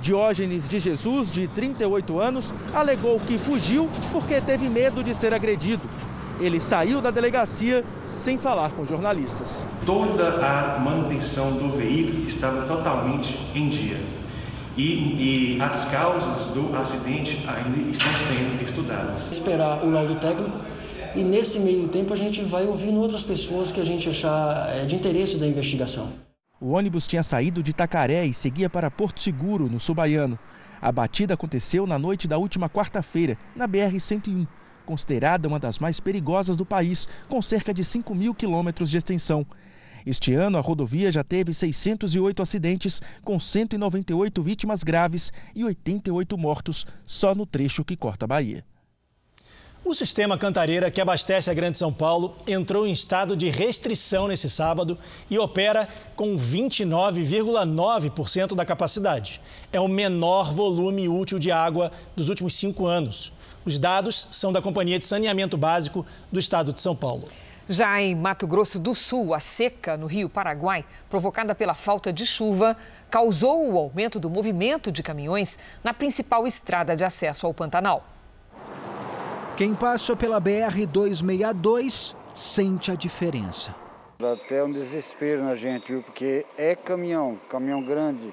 Diógenes de Jesus, de 38 anos, alegou que fugiu porque teve medo de ser agredido. Ele saiu da delegacia sem falar com jornalistas. Toda a manutenção do veículo estava totalmente em dia. E, e as causas do acidente ainda estão sendo estudadas. Esperar o laudo técnico e nesse meio tempo a gente vai ouvindo outras pessoas que a gente achar é, de interesse da investigação. O ônibus tinha saído de Itacaré e seguia para Porto Seguro, no Subaiano. A batida aconteceu na noite da última quarta-feira, na BR-101, considerada uma das mais perigosas do país, com cerca de 5 mil quilômetros de extensão. Este ano, a rodovia já teve 608 acidentes, com 198 vítimas graves e 88 mortos só no trecho que corta a Bahia. O sistema Cantareira, que abastece a Grande São Paulo, entrou em estado de restrição nesse sábado e opera com 29,9% da capacidade. É o menor volume útil de água dos últimos cinco anos. Os dados são da Companhia de Saneamento Básico do Estado de São Paulo. Já em Mato Grosso do Sul, a seca no Rio Paraguai, provocada pela falta de chuva, causou o aumento do movimento de caminhões na principal estrada de acesso ao Pantanal. Quem passa pela BR-262 sente a diferença. Dá até um desespero na gente, viu? Porque é caminhão, caminhão grande.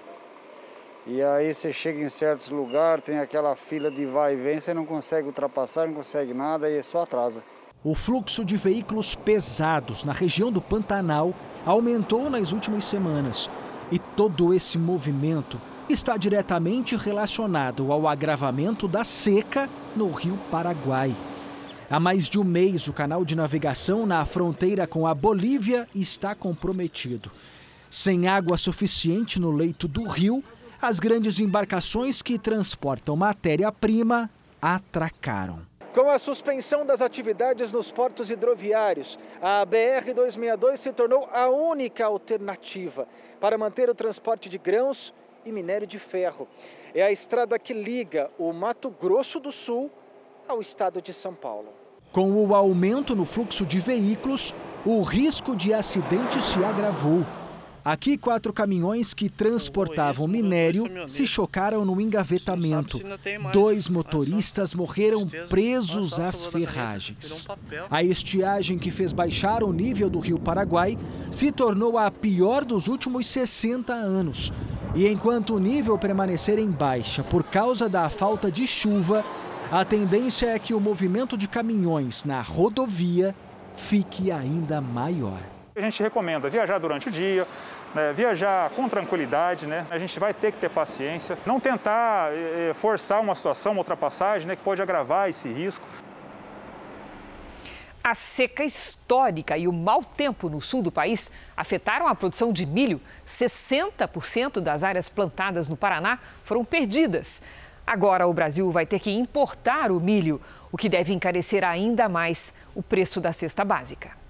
E aí você chega em certos lugares, tem aquela fila de vai e vem, você não consegue ultrapassar, não consegue nada e só atrasa. O fluxo de veículos pesados na região do Pantanal aumentou nas últimas semanas. E todo esse movimento está diretamente relacionado ao agravamento da seca no Rio Paraguai. Há mais de um mês, o canal de navegação na fronteira com a Bolívia está comprometido. Sem água suficiente no leito do rio, as grandes embarcações que transportam matéria-prima atracaram. Com a suspensão das atividades nos portos hidroviários, a BR-262 se tornou a única alternativa para manter o transporte de grãos e minério de ferro. É a estrada que liga o Mato Grosso do Sul ao estado de São Paulo. Com o aumento no fluxo de veículos, o risco de acidente se agravou. Aqui, quatro caminhões que transportavam minério se chocaram no engavetamento. Dois motoristas morreram presos às ferragens. A estiagem que fez baixar o nível do rio Paraguai se tornou a pior dos últimos 60 anos. E enquanto o nível permanecer em baixa por causa da falta de chuva, a tendência é que o movimento de caminhões na rodovia fique ainda maior. A gente recomenda viajar durante o dia, né, viajar com tranquilidade, né? A gente vai ter que ter paciência, não tentar eh, forçar uma situação, uma ultrapassagem, né, que pode agravar esse risco. A seca histórica e o mau tempo no sul do país afetaram a produção de milho. 60% das áreas plantadas no Paraná foram perdidas. Agora o Brasil vai ter que importar o milho, o que deve encarecer ainda mais o preço da cesta básica.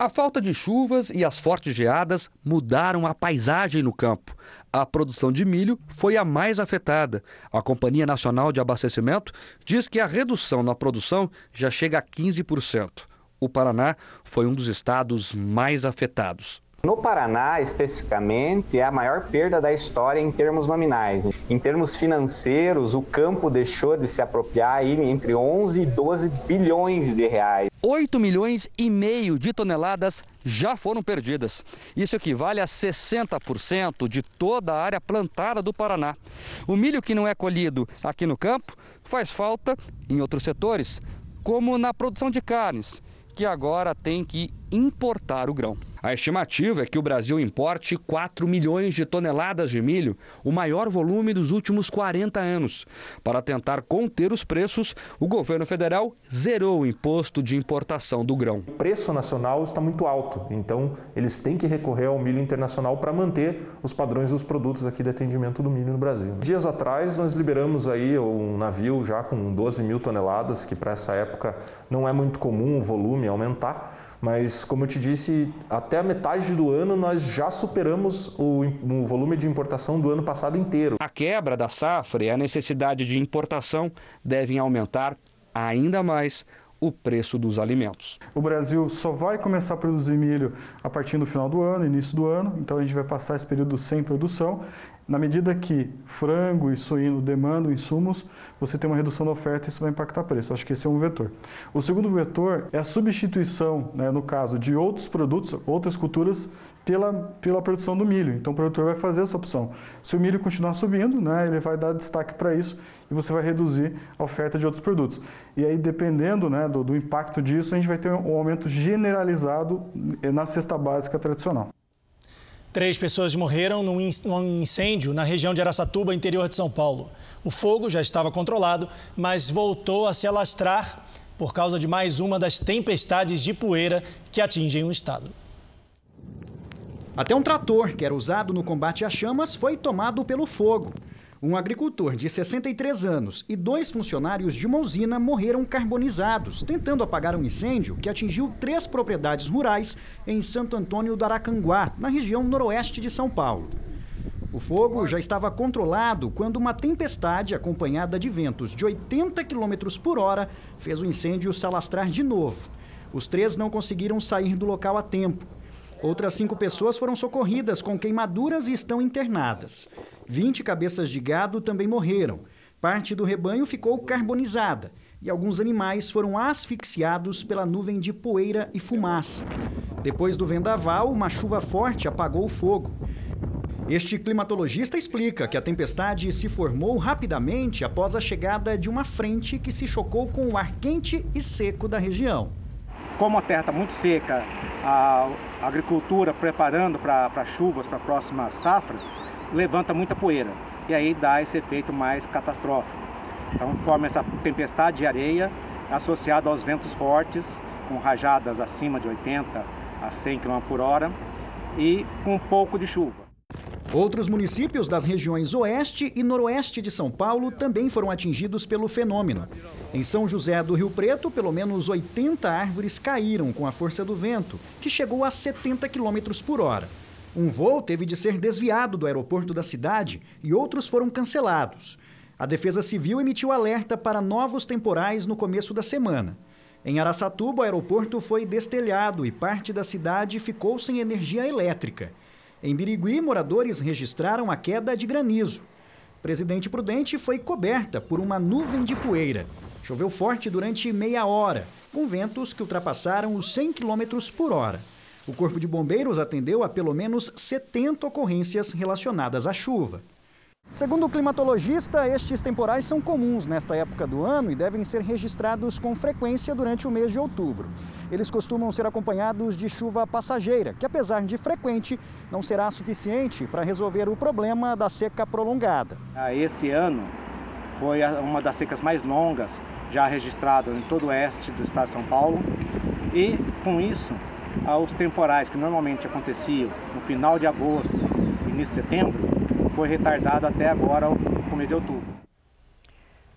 A falta de chuvas e as fortes geadas mudaram a paisagem no campo. A produção de milho foi a mais afetada. A Companhia Nacional de Abastecimento diz que a redução na produção já chega a 15%. O Paraná foi um dos estados mais afetados. No Paraná, especificamente, é a maior perda da história em termos nominais. Em termos financeiros, o campo deixou de se apropriar aí entre 11 e 12 bilhões de reais. 8 milhões e meio de toneladas já foram perdidas. Isso equivale a 60% de toda a área plantada do Paraná. O milho que não é colhido aqui no campo faz falta em outros setores, como na produção de carnes, que agora tem que importar o grão. A estimativa é que o Brasil importe 4 milhões de toneladas de milho, o maior volume dos últimos 40 anos. Para tentar conter os preços, o governo federal zerou o imposto de importação do grão. O preço nacional está muito alto, então eles têm que recorrer ao milho internacional para manter os padrões dos produtos aqui de atendimento do milho no Brasil. Dias atrás nós liberamos aí um navio já com 12 mil toneladas, que para essa época não é muito comum o volume aumentar. Mas, como eu te disse, até a metade do ano nós já superamos o, o, volume de importação do ano passado inteiro. A quebra da safra e a necessidade de importação devem aumentar ainda mais o preço dos alimentos. O Brasil só vai começar a produzir milho a partir do final do ano, início do ano, então a gente vai passar esse período sem produção na medida que frango e suíno demandam insumos, você tem uma redução da oferta e isso vai impactar o preço. Acho que esse é um vetor. O segundo vetor é a substituição, né, no caso, de outros produtos, outras culturas, pela, pela produção do milho. Então o produtor vai fazer essa opção. Se o milho continuar subindo, né, ele vai dar destaque para isso e você vai reduzir a oferta de outros produtos. E aí, dependendo né, do, do impacto disso, a gente vai ter um aumento generalizado na cesta básica tradicional. Três pessoas morreram num incêndio na região de Araçatuba, interior de São Paulo. O fogo já estava controlado, mas voltou a se alastrar por causa de mais uma das tempestades de poeira que atingem o estado. Até um trator que era usado no combate às chamas foi tomado pelo fogo. Um agricultor de 63 anos e dois funcionários de uma usina morreram carbonizados, tentando apagar um incêndio que atingiu três propriedades rurais em Santo Antônio do Aracanguá, na região noroeste de São Paulo. O fogo já estava controlado quando uma tempestade, acompanhada de ventos de 80 km por hora, fez o incêndio se alastrar de novo. Os três não conseguiram sair do local a tempo. Outras cinco pessoas foram socorridas com queimaduras e estão internadas. 20 cabeças de gado também morreram. Parte do rebanho ficou carbonizada e alguns animais foram asfixiados pela nuvem de poeira e fumaça. Depois do vendaval, uma chuva forte apagou o fogo. Este climatologista explica que a tempestade se formou rapidamente após a chegada de uma frente que se chocou com o ar quente e seco da região. Como a terra está muito seca, a agricultura preparando para chuvas para a próxima safra, levanta muita poeira e aí dá esse efeito mais catastrófico. Então forma essa tempestade de areia associada aos ventos fortes, com rajadas acima de 80 a 100 km por hora e com um pouco de chuva. Outros municípios das regiões oeste e noroeste de São Paulo também foram atingidos pelo fenômeno. Em São José do Rio Preto, pelo menos 80 árvores caíram com a força do vento, que chegou a 70 km por hora. Um voo teve de ser desviado do aeroporto da cidade e outros foram cancelados. A Defesa Civil emitiu alerta para novos temporais no começo da semana. Em Araçatuba, o aeroporto foi destelhado e parte da cidade ficou sem energia elétrica. Em Birigui, moradores registraram a queda de granizo. Presidente Prudente foi coberta por uma nuvem de poeira. Choveu forte durante meia hora, com ventos que ultrapassaram os 100 km por hora. O Corpo de Bombeiros atendeu a pelo menos 70 ocorrências relacionadas à chuva. Segundo o climatologista, estes temporais são comuns nesta época do ano e devem ser registrados com frequência durante o mês de outubro. Eles costumam ser acompanhados de chuva passageira, que apesar de frequente, não será suficiente para resolver o problema da seca prolongada. Ah, esse ano foi uma das secas mais longas já registrada em todo o oeste do estado de São Paulo e, com isso, os temporais que normalmente aconteciam no final de agosto, início de setembro, foi retardado até agora, o começo de outubro.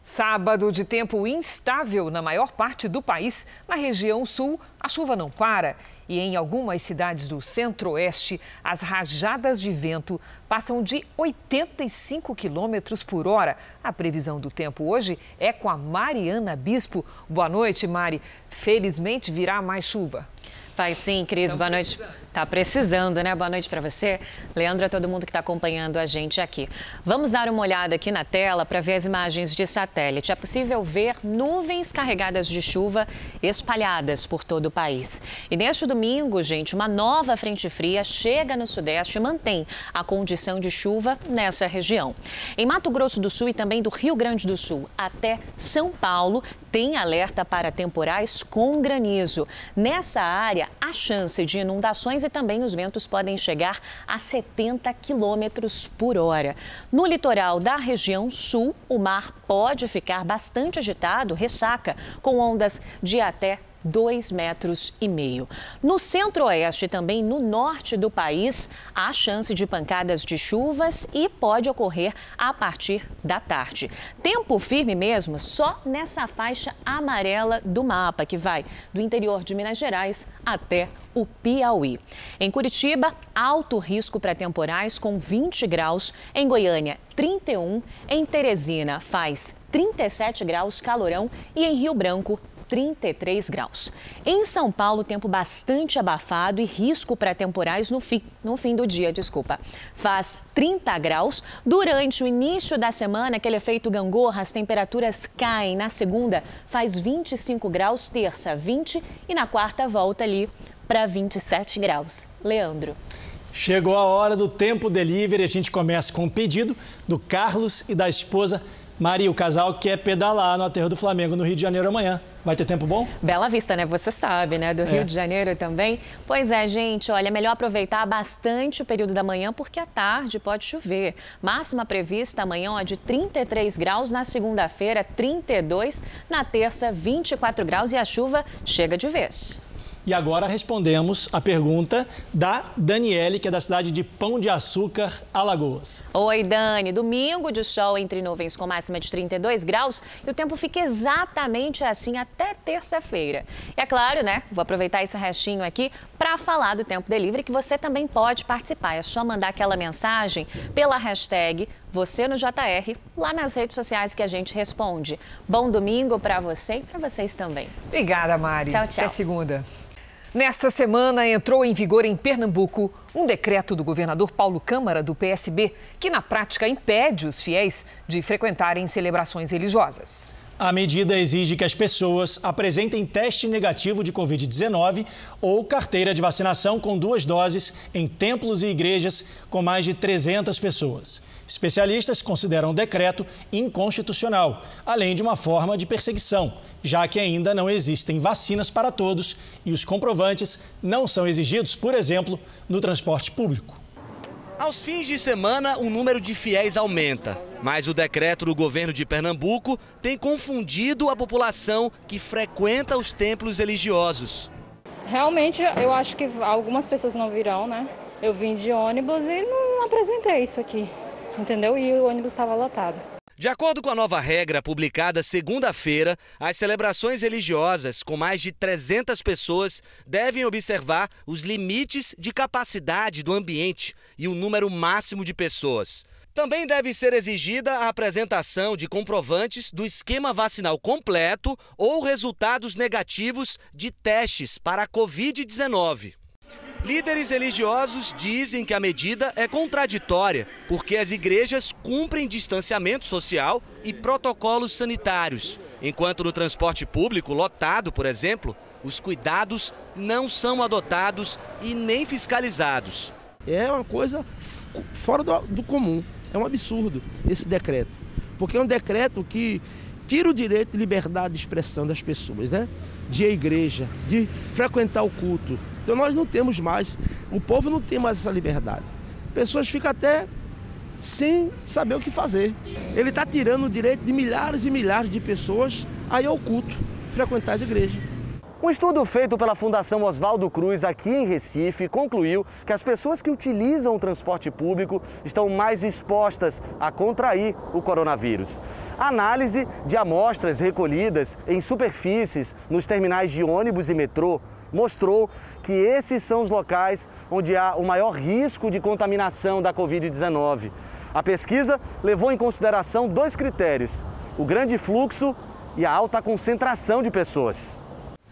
Sábado de tempo instável na maior parte do país. Na região sul, a chuva não para. E em algumas cidades do centro-oeste, as rajadas de vento passam de 85 quilômetros por hora. A previsão do tempo hoje é com a Mariana Bispo. Boa noite, Mari. Felizmente virá mais chuva. Vai sim, Cris. Boa noite. Tá precisando, né? Boa noite para você. Leandro, a todo mundo que está acompanhando a gente aqui. Vamos dar uma olhada aqui na tela para ver as imagens de satélite. É possível ver nuvens carregadas de chuva espalhadas por todo o país. E neste domingo, gente, uma nova frente fria chega no sudeste e mantém a condição de chuva nessa região. Em Mato Grosso do Sul e também do Rio Grande do Sul até São Paulo, tem alerta para temporais com granizo. Nessa área, a chance de inundações e também os ventos podem chegar a 70 quilômetros por hora. No litoral da região sul, o mar pode ficar bastante agitado, ressaca, com ondas de até 2 metros e meio. No centro-oeste e também no norte do país, há chance de pancadas de chuvas e pode ocorrer a partir da tarde. Tempo firme mesmo só nessa faixa amarela do mapa, que vai do interior de Minas Gerais até o Piauí. Em Curitiba, alto risco para temporais com 20 graus. Em Goiânia, 31. Em Teresina, faz 37 graus, calorão. E em Rio Branco, 33 graus. Em São Paulo, tempo bastante abafado e risco para temporais no fim, no fim do dia, desculpa. Faz 30 graus. Durante o início da semana, aquele efeito gangorra, as temperaturas caem. Na segunda, faz 25 graus, terça, 20 e na quarta volta ali para 27 graus. Leandro. Chegou a hora do tempo delivery. A gente começa com o um pedido do Carlos e da esposa Maria, o casal quer pedalar no aterro do Flamengo no Rio de Janeiro amanhã. Vai ter tempo bom? Bela Vista, né? Você sabe, né? Do Rio é. de Janeiro também. Pois é, gente, olha, é melhor aproveitar bastante o período da manhã, porque à tarde pode chover. Máxima prevista amanhã ó, de 33 graus, na segunda-feira, 32, na terça, 24 graus e a chuva chega de vez. E agora respondemos a pergunta da Daniele, que é da cidade de Pão de Açúcar, Alagoas. Oi, Dani. Domingo de sol entre nuvens com máxima de 32 graus e o tempo fica exatamente assim até terça-feira. E é claro, né? Vou aproveitar esse restinho aqui para falar do Tempo Delivery, que você também pode participar. É só mandar aquela mensagem pela hashtag você no JR, lá nas redes sociais que a gente responde. Bom domingo para você e para vocês também. Obrigada, Mari. Tchau, tchau. Até segunda. Nesta semana entrou em vigor em Pernambuco um decreto do governador Paulo Câmara, do PSB, que na prática impede os fiéis de frequentarem celebrações religiosas. A medida exige que as pessoas apresentem teste negativo de Covid-19 ou carteira de vacinação com duas doses em templos e igrejas com mais de 300 pessoas. Especialistas consideram o decreto inconstitucional, além de uma forma de perseguição, já que ainda não existem vacinas para todos e os comprovantes não são exigidos, por exemplo, no transporte público. Aos fins de semana, o número de fiéis aumenta. Mas o decreto do governo de Pernambuco tem confundido a população que frequenta os templos religiosos. Realmente, eu acho que algumas pessoas não virão, né? Eu vim de ônibus e não apresentei isso aqui, entendeu? E o ônibus estava lotado. De acordo com a nova regra publicada segunda-feira, as celebrações religiosas com mais de 300 pessoas devem observar os limites de capacidade do ambiente e o número máximo de pessoas. Também deve ser exigida a apresentação de comprovantes do esquema vacinal completo ou resultados negativos de testes para a Covid-19. Líderes religiosos dizem que a medida é contraditória, porque as igrejas cumprem distanciamento social e protocolos sanitários, enquanto no transporte público lotado, por exemplo, os cuidados não são adotados e nem fiscalizados. É uma coisa fora do, do comum, é um absurdo esse decreto, porque é um decreto que tira o direito de liberdade de expressão das pessoas, né? De ir à igreja, de frequentar o culto, então nós não temos mais, o povo não tem mais essa liberdade. Pessoas ficam até sem saber o que fazer. Ele está tirando o direito de milhares e milhares de pessoas a ir ao culto, frequentar as igrejas. Um estudo feito pela Fundação Oswaldo Cruz aqui em Recife concluiu que as pessoas que utilizam o transporte público estão mais expostas a contrair o coronavírus. A análise de amostras recolhidas em superfícies nos terminais de ônibus e metrô mostrou que esses são os locais onde há o maior risco de contaminação da Covid-19. A pesquisa levou em consideração dois critérios: o grande fluxo e a alta concentração de pessoas.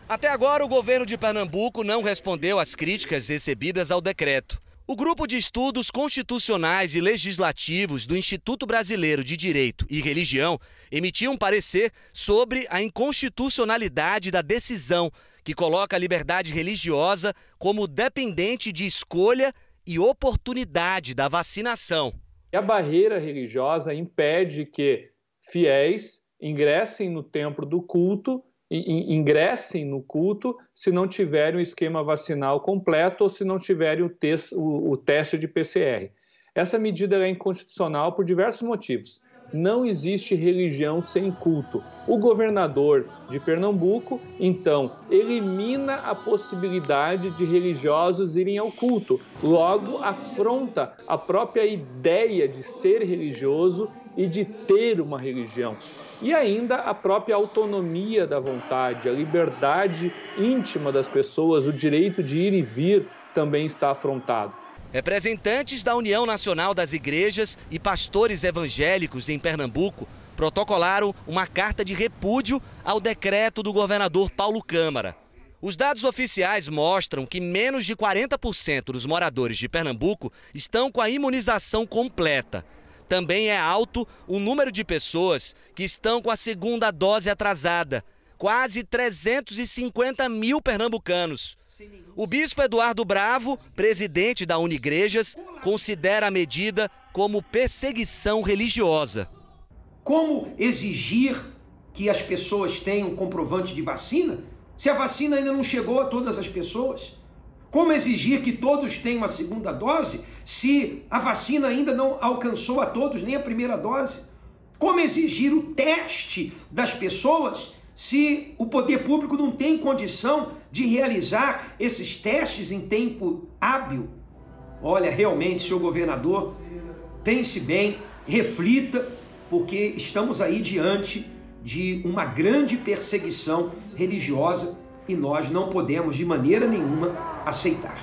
Até agora, o governo de Pernambuco não respondeu às críticas recebidas ao decreto. O grupo de estudos constitucionais e legislativos do Instituto Brasileiro de Direito e Religião emitiu um parecer sobre a inconstitucionalidade da decisão que coloca a liberdade religiosa como dependente de escolha e oportunidade da vacinação. A barreira religiosa impede que fiéis ingressem no templo do culto ingressem no culto se não tiverem o esquema vacinal completo ou se não tiverem o, o, o teste de PCR. Essa medida é inconstitucional por diversos motivos não existe religião sem culto. O governador de Pernambuco, então, elimina a possibilidade de religiosos irem ao culto, logo afronta a própria ideia de ser religioso e de ter uma religião. E ainda a própria autonomia da vontade, a liberdade íntima das pessoas, o direito de ir e vir também está afrontado. Representantes da União Nacional das Igrejas e pastores evangélicos em Pernambuco protocolaram uma carta de repúdio ao decreto do governador Paulo Câmara. Os dados oficiais mostram que menos de 40% dos moradores de Pernambuco estão com a imunização completa. Também é alto o número de pessoas que estão com a segunda dose atrasada. Quase 350 mil pernambucanos. O bispo Eduardo Bravo, presidente da Unigrejas, considera a medida como perseguição religiosa. Como exigir que as pessoas tenham comprovante de vacina se a vacina ainda não chegou a todas as pessoas? Como exigir que todos tenham a segunda dose se a vacina ainda não alcançou a todos nem a primeira dose? Como exigir o teste das pessoas se o poder público não tem condição de realizar esses testes em tempo hábil? Olha, realmente, senhor governador, pense bem, reflita, porque estamos aí diante de uma grande perseguição religiosa e nós não podemos de maneira nenhuma aceitar.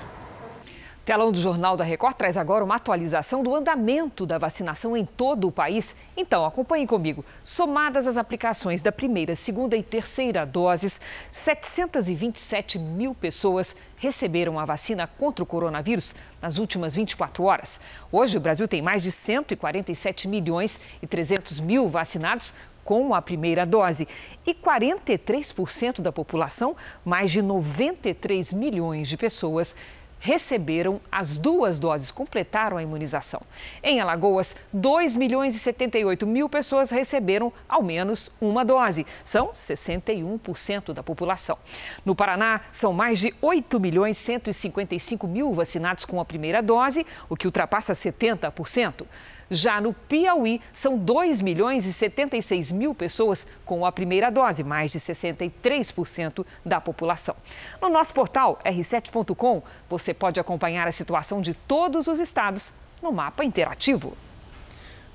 Telão do Jornal da Record traz agora uma atualização do andamento da vacinação em todo o país. Então, acompanhe comigo. Somadas as aplicações da primeira, segunda e terceira doses, 727 mil pessoas receberam a vacina contra o coronavírus nas últimas 24 horas. Hoje, o Brasil tem mais de 147 milhões e 300 mil vacinados com a primeira dose. E 43% da população, mais de 93 milhões de pessoas, receberam as duas doses, completaram a imunização. Em Alagoas, 2 milhões e 78 mil pessoas receberam ao menos uma dose. São 61% da população. No Paraná, são mais de 8 milhões e 155 mil vacinados com a primeira dose, o que ultrapassa 70%. Já no Piauí, são 2 milhões e 76 mil pessoas com a primeira dose, mais de 63% da população. No nosso portal r7.com, você pode acompanhar a situação de todos os estados no mapa interativo.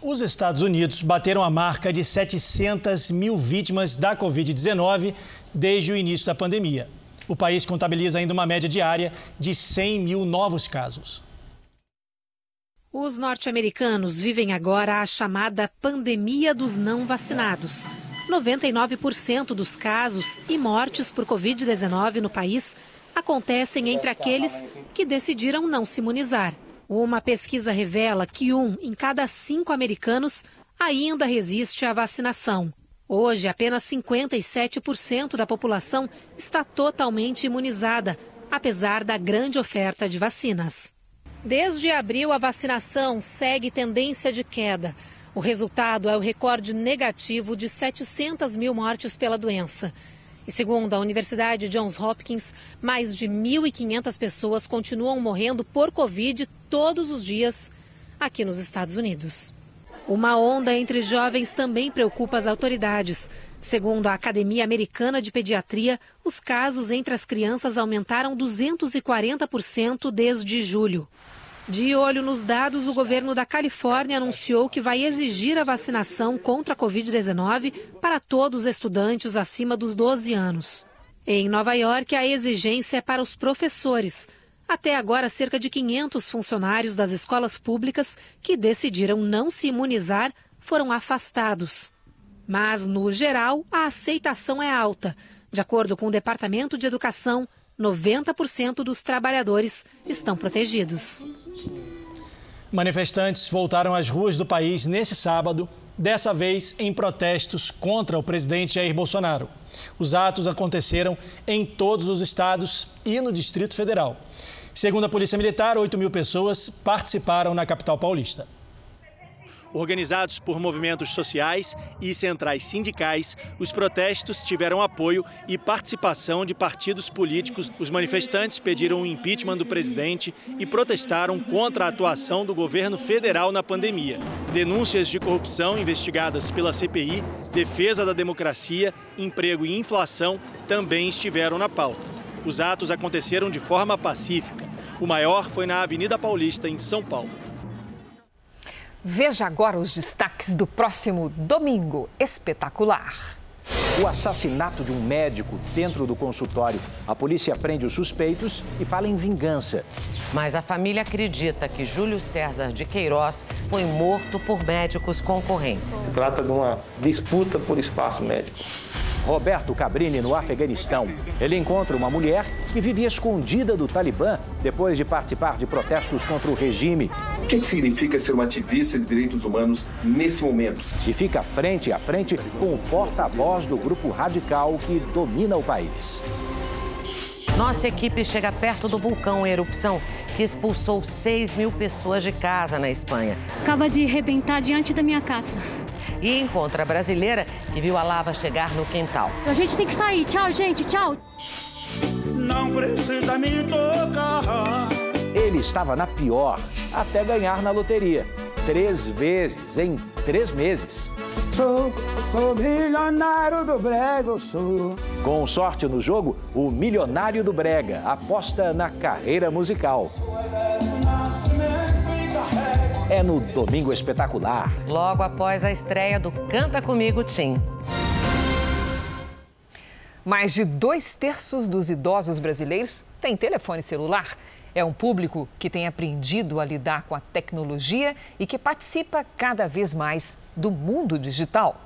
Os Estados Unidos bateram a marca de 700 mil vítimas da Covid-19 desde o início da pandemia. O país contabiliza ainda uma média diária de 100 mil novos casos. Os norte-americanos vivem agora a chamada pandemia dos não vacinados. 99% dos casos e mortes por Covid-19 no país acontecem entre aqueles que decidiram não se imunizar. Uma pesquisa revela que um em cada cinco americanos ainda resiste à vacinação. Hoje, apenas 57% da população está totalmente imunizada, apesar da grande oferta de vacinas. Desde abril, a vacinação segue tendência de queda. O resultado é o recorde negativo de 700 mil mortes pela doença. E segundo a Universidade Johns Hopkins, mais de 1.500 pessoas continuam morrendo por Covid todos os dias aqui nos Estados Unidos. Uma onda entre jovens também preocupa as autoridades. Segundo a Academia Americana de Pediatria, os casos entre as crianças aumentaram 240% desde julho. De olho nos dados, o governo da Califórnia anunciou que vai exigir a vacinação contra a Covid-19 para todos os estudantes acima dos 12 anos. Em Nova York, a exigência é para os professores. Até agora, cerca de 500 funcionários das escolas públicas que decidiram não se imunizar foram afastados. Mas, no geral, a aceitação é alta. De acordo com o Departamento de Educação, 90% dos trabalhadores estão protegidos. Manifestantes voltaram às ruas do país nesse sábado, dessa vez em protestos contra o presidente Jair Bolsonaro. Os atos aconteceram em todos os estados e no Distrito Federal. Segundo a Polícia Militar, 8 mil pessoas participaram na capital paulista. Organizados por movimentos sociais e centrais sindicais, os protestos tiveram apoio e participação de partidos políticos. Os manifestantes pediram o impeachment do presidente e protestaram contra a atuação do governo federal na pandemia. Denúncias de corrupção investigadas pela CPI, defesa da democracia, emprego e inflação também estiveram na pauta. Os atos aconteceram de forma pacífica. O maior foi na Avenida Paulista, em São Paulo. Veja agora os destaques do próximo domingo espetacular. O assassinato de um médico dentro do consultório. A polícia prende os suspeitos e fala em vingança. Mas a família acredita que Júlio César de Queiroz foi morto por médicos concorrentes. Se trata de uma disputa por espaço médico. Roberto Cabrini no Afeganistão. Ele encontra uma mulher que vivia escondida do Talibã depois de participar de protestos contra o regime. O que significa ser uma ativista de direitos humanos nesse momento? E fica frente a frente com o porta-voz do grupo radical que domina o país. Nossa equipe chega perto do vulcão em erupção que expulsou 6 mil pessoas de casa na Espanha. Acaba de rebentar diante da minha casa e encontra a brasileira que viu a lava chegar no quintal. A gente tem que sair. Tchau, gente. Tchau. Não precisa me tocar. Ele estava na pior até ganhar na loteria. Três vezes em três meses. Sou, sou milionário do Brega, sou. Com sorte no jogo, o milionário do Brega aposta na carreira musical é no Domingo Espetacular. Logo após a estreia do Canta Comigo Tim. Mais de dois terços dos idosos brasileiros têm telefone celular. É um público que tem aprendido a lidar com a tecnologia e que participa cada vez mais do mundo digital.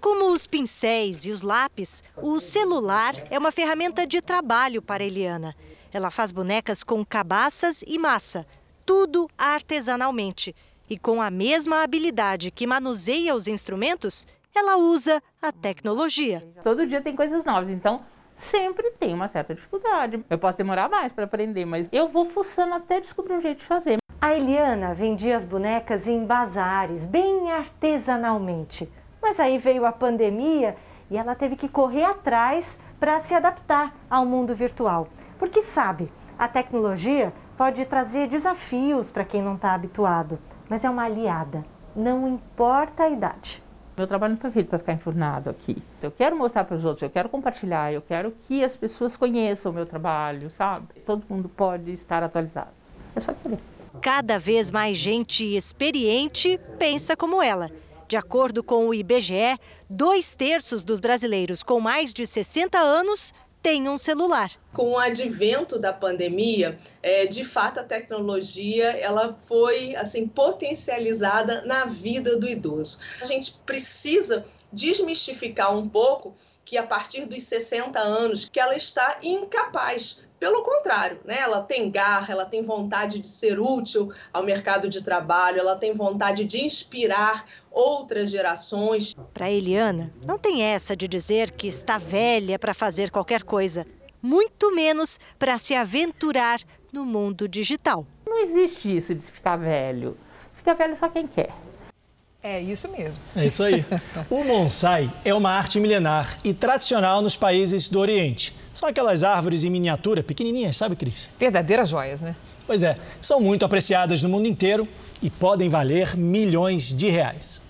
Como os pincéis e os lápis, o celular é uma ferramenta de trabalho para Eliana. Ela faz bonecas com cabaças e massa, tudo artesanalmente. E com a mesma habilidade que manuseia os instrumentos, ela usa a tecnologia. Todo dia tem coisas novas, então sempre tem uma certa dificuldade. Eu posso demorar mais para aprender, mas eu vou fuçando até descobrir um jeito de fazer. A Eliana vendia as bonecas em bazares, bem artesanalmente. Mas aí veio a pandemia e ela teve que correr atrás para se adaptar ao mundo virtual. Porque sabe, a tecnologia pode trazer desafios para quem não está habituado, mas é uma aliada, não importa a idade. Meu trabalho não foi feito para ficar enfurnado aqui. Eu quero mostrar para os outros, eu quero compartilhar, eu quero que as pessoas conheçam o meu trabalho, sabe? Todo mundo pode estar atualizado. É só querer. Cada vez mais gente experiente pensa como ela. De acordo com o IBGE, dois terços dos brasileiros com mais de 60 anos têm um celular. Com o advento da pandemia, é, de fato a tecnologia ela foi assim potencializada na vida do idoso. A gente precisa desmistificar um pouco que a partir dos 60 anos que ela está incapaz pelo contrário, né? ela tem garra, ela tem vontade de ser útil ao mercado de trabalho, ela tem vontade de inspirar outras gerações. Para Eliana, não tem essa de dizer que está velha para fazer qualquer coisa, muito menos para se aventurar no mundo digital. Não existe isso de ficar velho. Fica velho só quem quer. É isso mesmo. É isso aí. o bonsai é uma arte milenar e tradicional nos países do Oriente. São aquelas árvores em miniatura, pequenininhas, sabe, Cris? Verdadeiras joias, né? Pois é, são muito apreciadas no mundo inteiro e podem valer milhões de reais.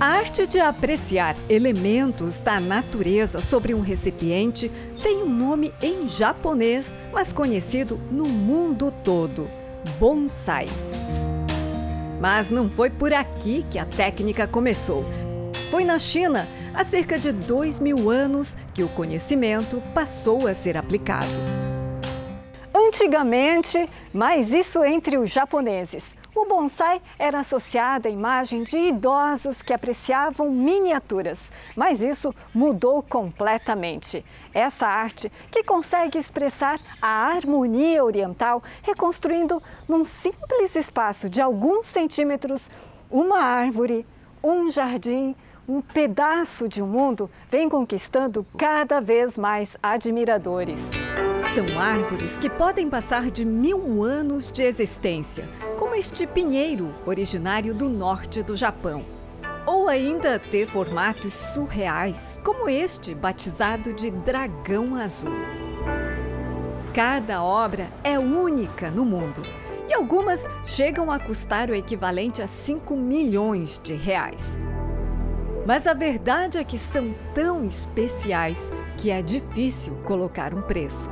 A arte de apreciar elementos da natureza sobre um recipiente tem um nome em japonês, mas conhecido no mundo todo: bonsai. Mas não foi por aqui que a técnica começou. Foi na China, há cerca de dois mil anos, que o conhecimento passou a ser aplicado. Antigamente, mas isso entre os japoneses, o bonsai era associado à imagem de idosos que apreciavam miniaturas, mas isso mudou completamente. Essa arte que consegue expressar a harmonia oriental, reconstruindo num simples espaço de alguns centímetros uma árvore, um jardim, um pedaço de um mundo, vem conquistando cada vez mais admiradores. São árvores que podem passar de mil anos de existência, como este pinheiro, originário do norte do Japão. Ou ainda ter formatos surreais, como este, batizado de dragão azul. Cada obra é única no mundo e algumas chegam a custar o equivalente a 5 milhões de reais. Mas a verdade é que são tão especiais que é difícil colocar um preço.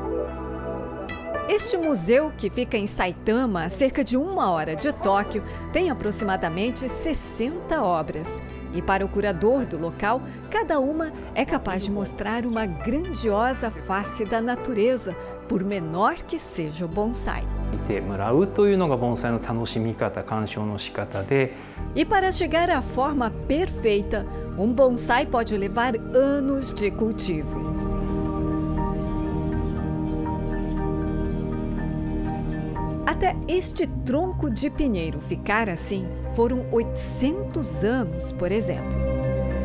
Este museu, que fica em Saitama, a cerca de uma hora de Tóquio, tem aproximadamente 60 obras. E para o curador do local, cada uma é capaz de mostrar uma grandiosa face da natureza, por menor que seja o bonsai. E para chegar à forma perfeita, um bonsai pode levar anos de cultivo. Até este tronco de pinheiro ficar assim, foram 800 anos, por exemplo.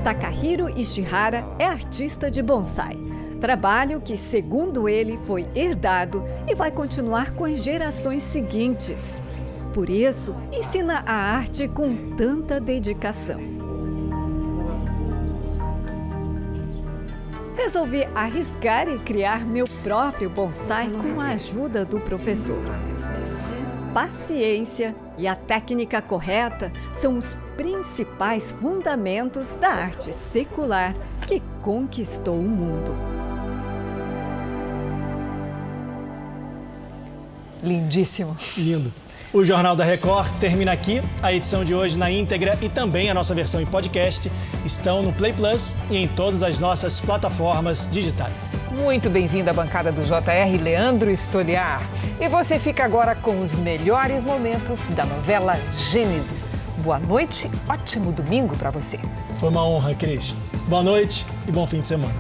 Takahiro Ishihara é artista de bonsai. Trabalho que, segundo ele, foi herdado e vai continuar com as gerações seguintes. Por isso, ensina a arte com tanta dedicação. Resolvi arriscar e criar meu próprio bonsai com a ajuda do professor. Paciência e a técnica correta são os principais fundamentos da arte secular que conquistou o mundo. Lindíssimo. Lindo. O Jornal da Record termina aqui. A edição de hoje na íntegra e também a nossa versão em podcast estão no Play Plus e em todas as nossas plataformas digitais. Muito bem-vindo à bancada do JR, Leandro Estoliar. E você fica agora com os melhores momentos da novela Gênesis. Boa noite, ótimo domingo para você. Foi uma honra, Cris. Boa noite e bom fim de semana.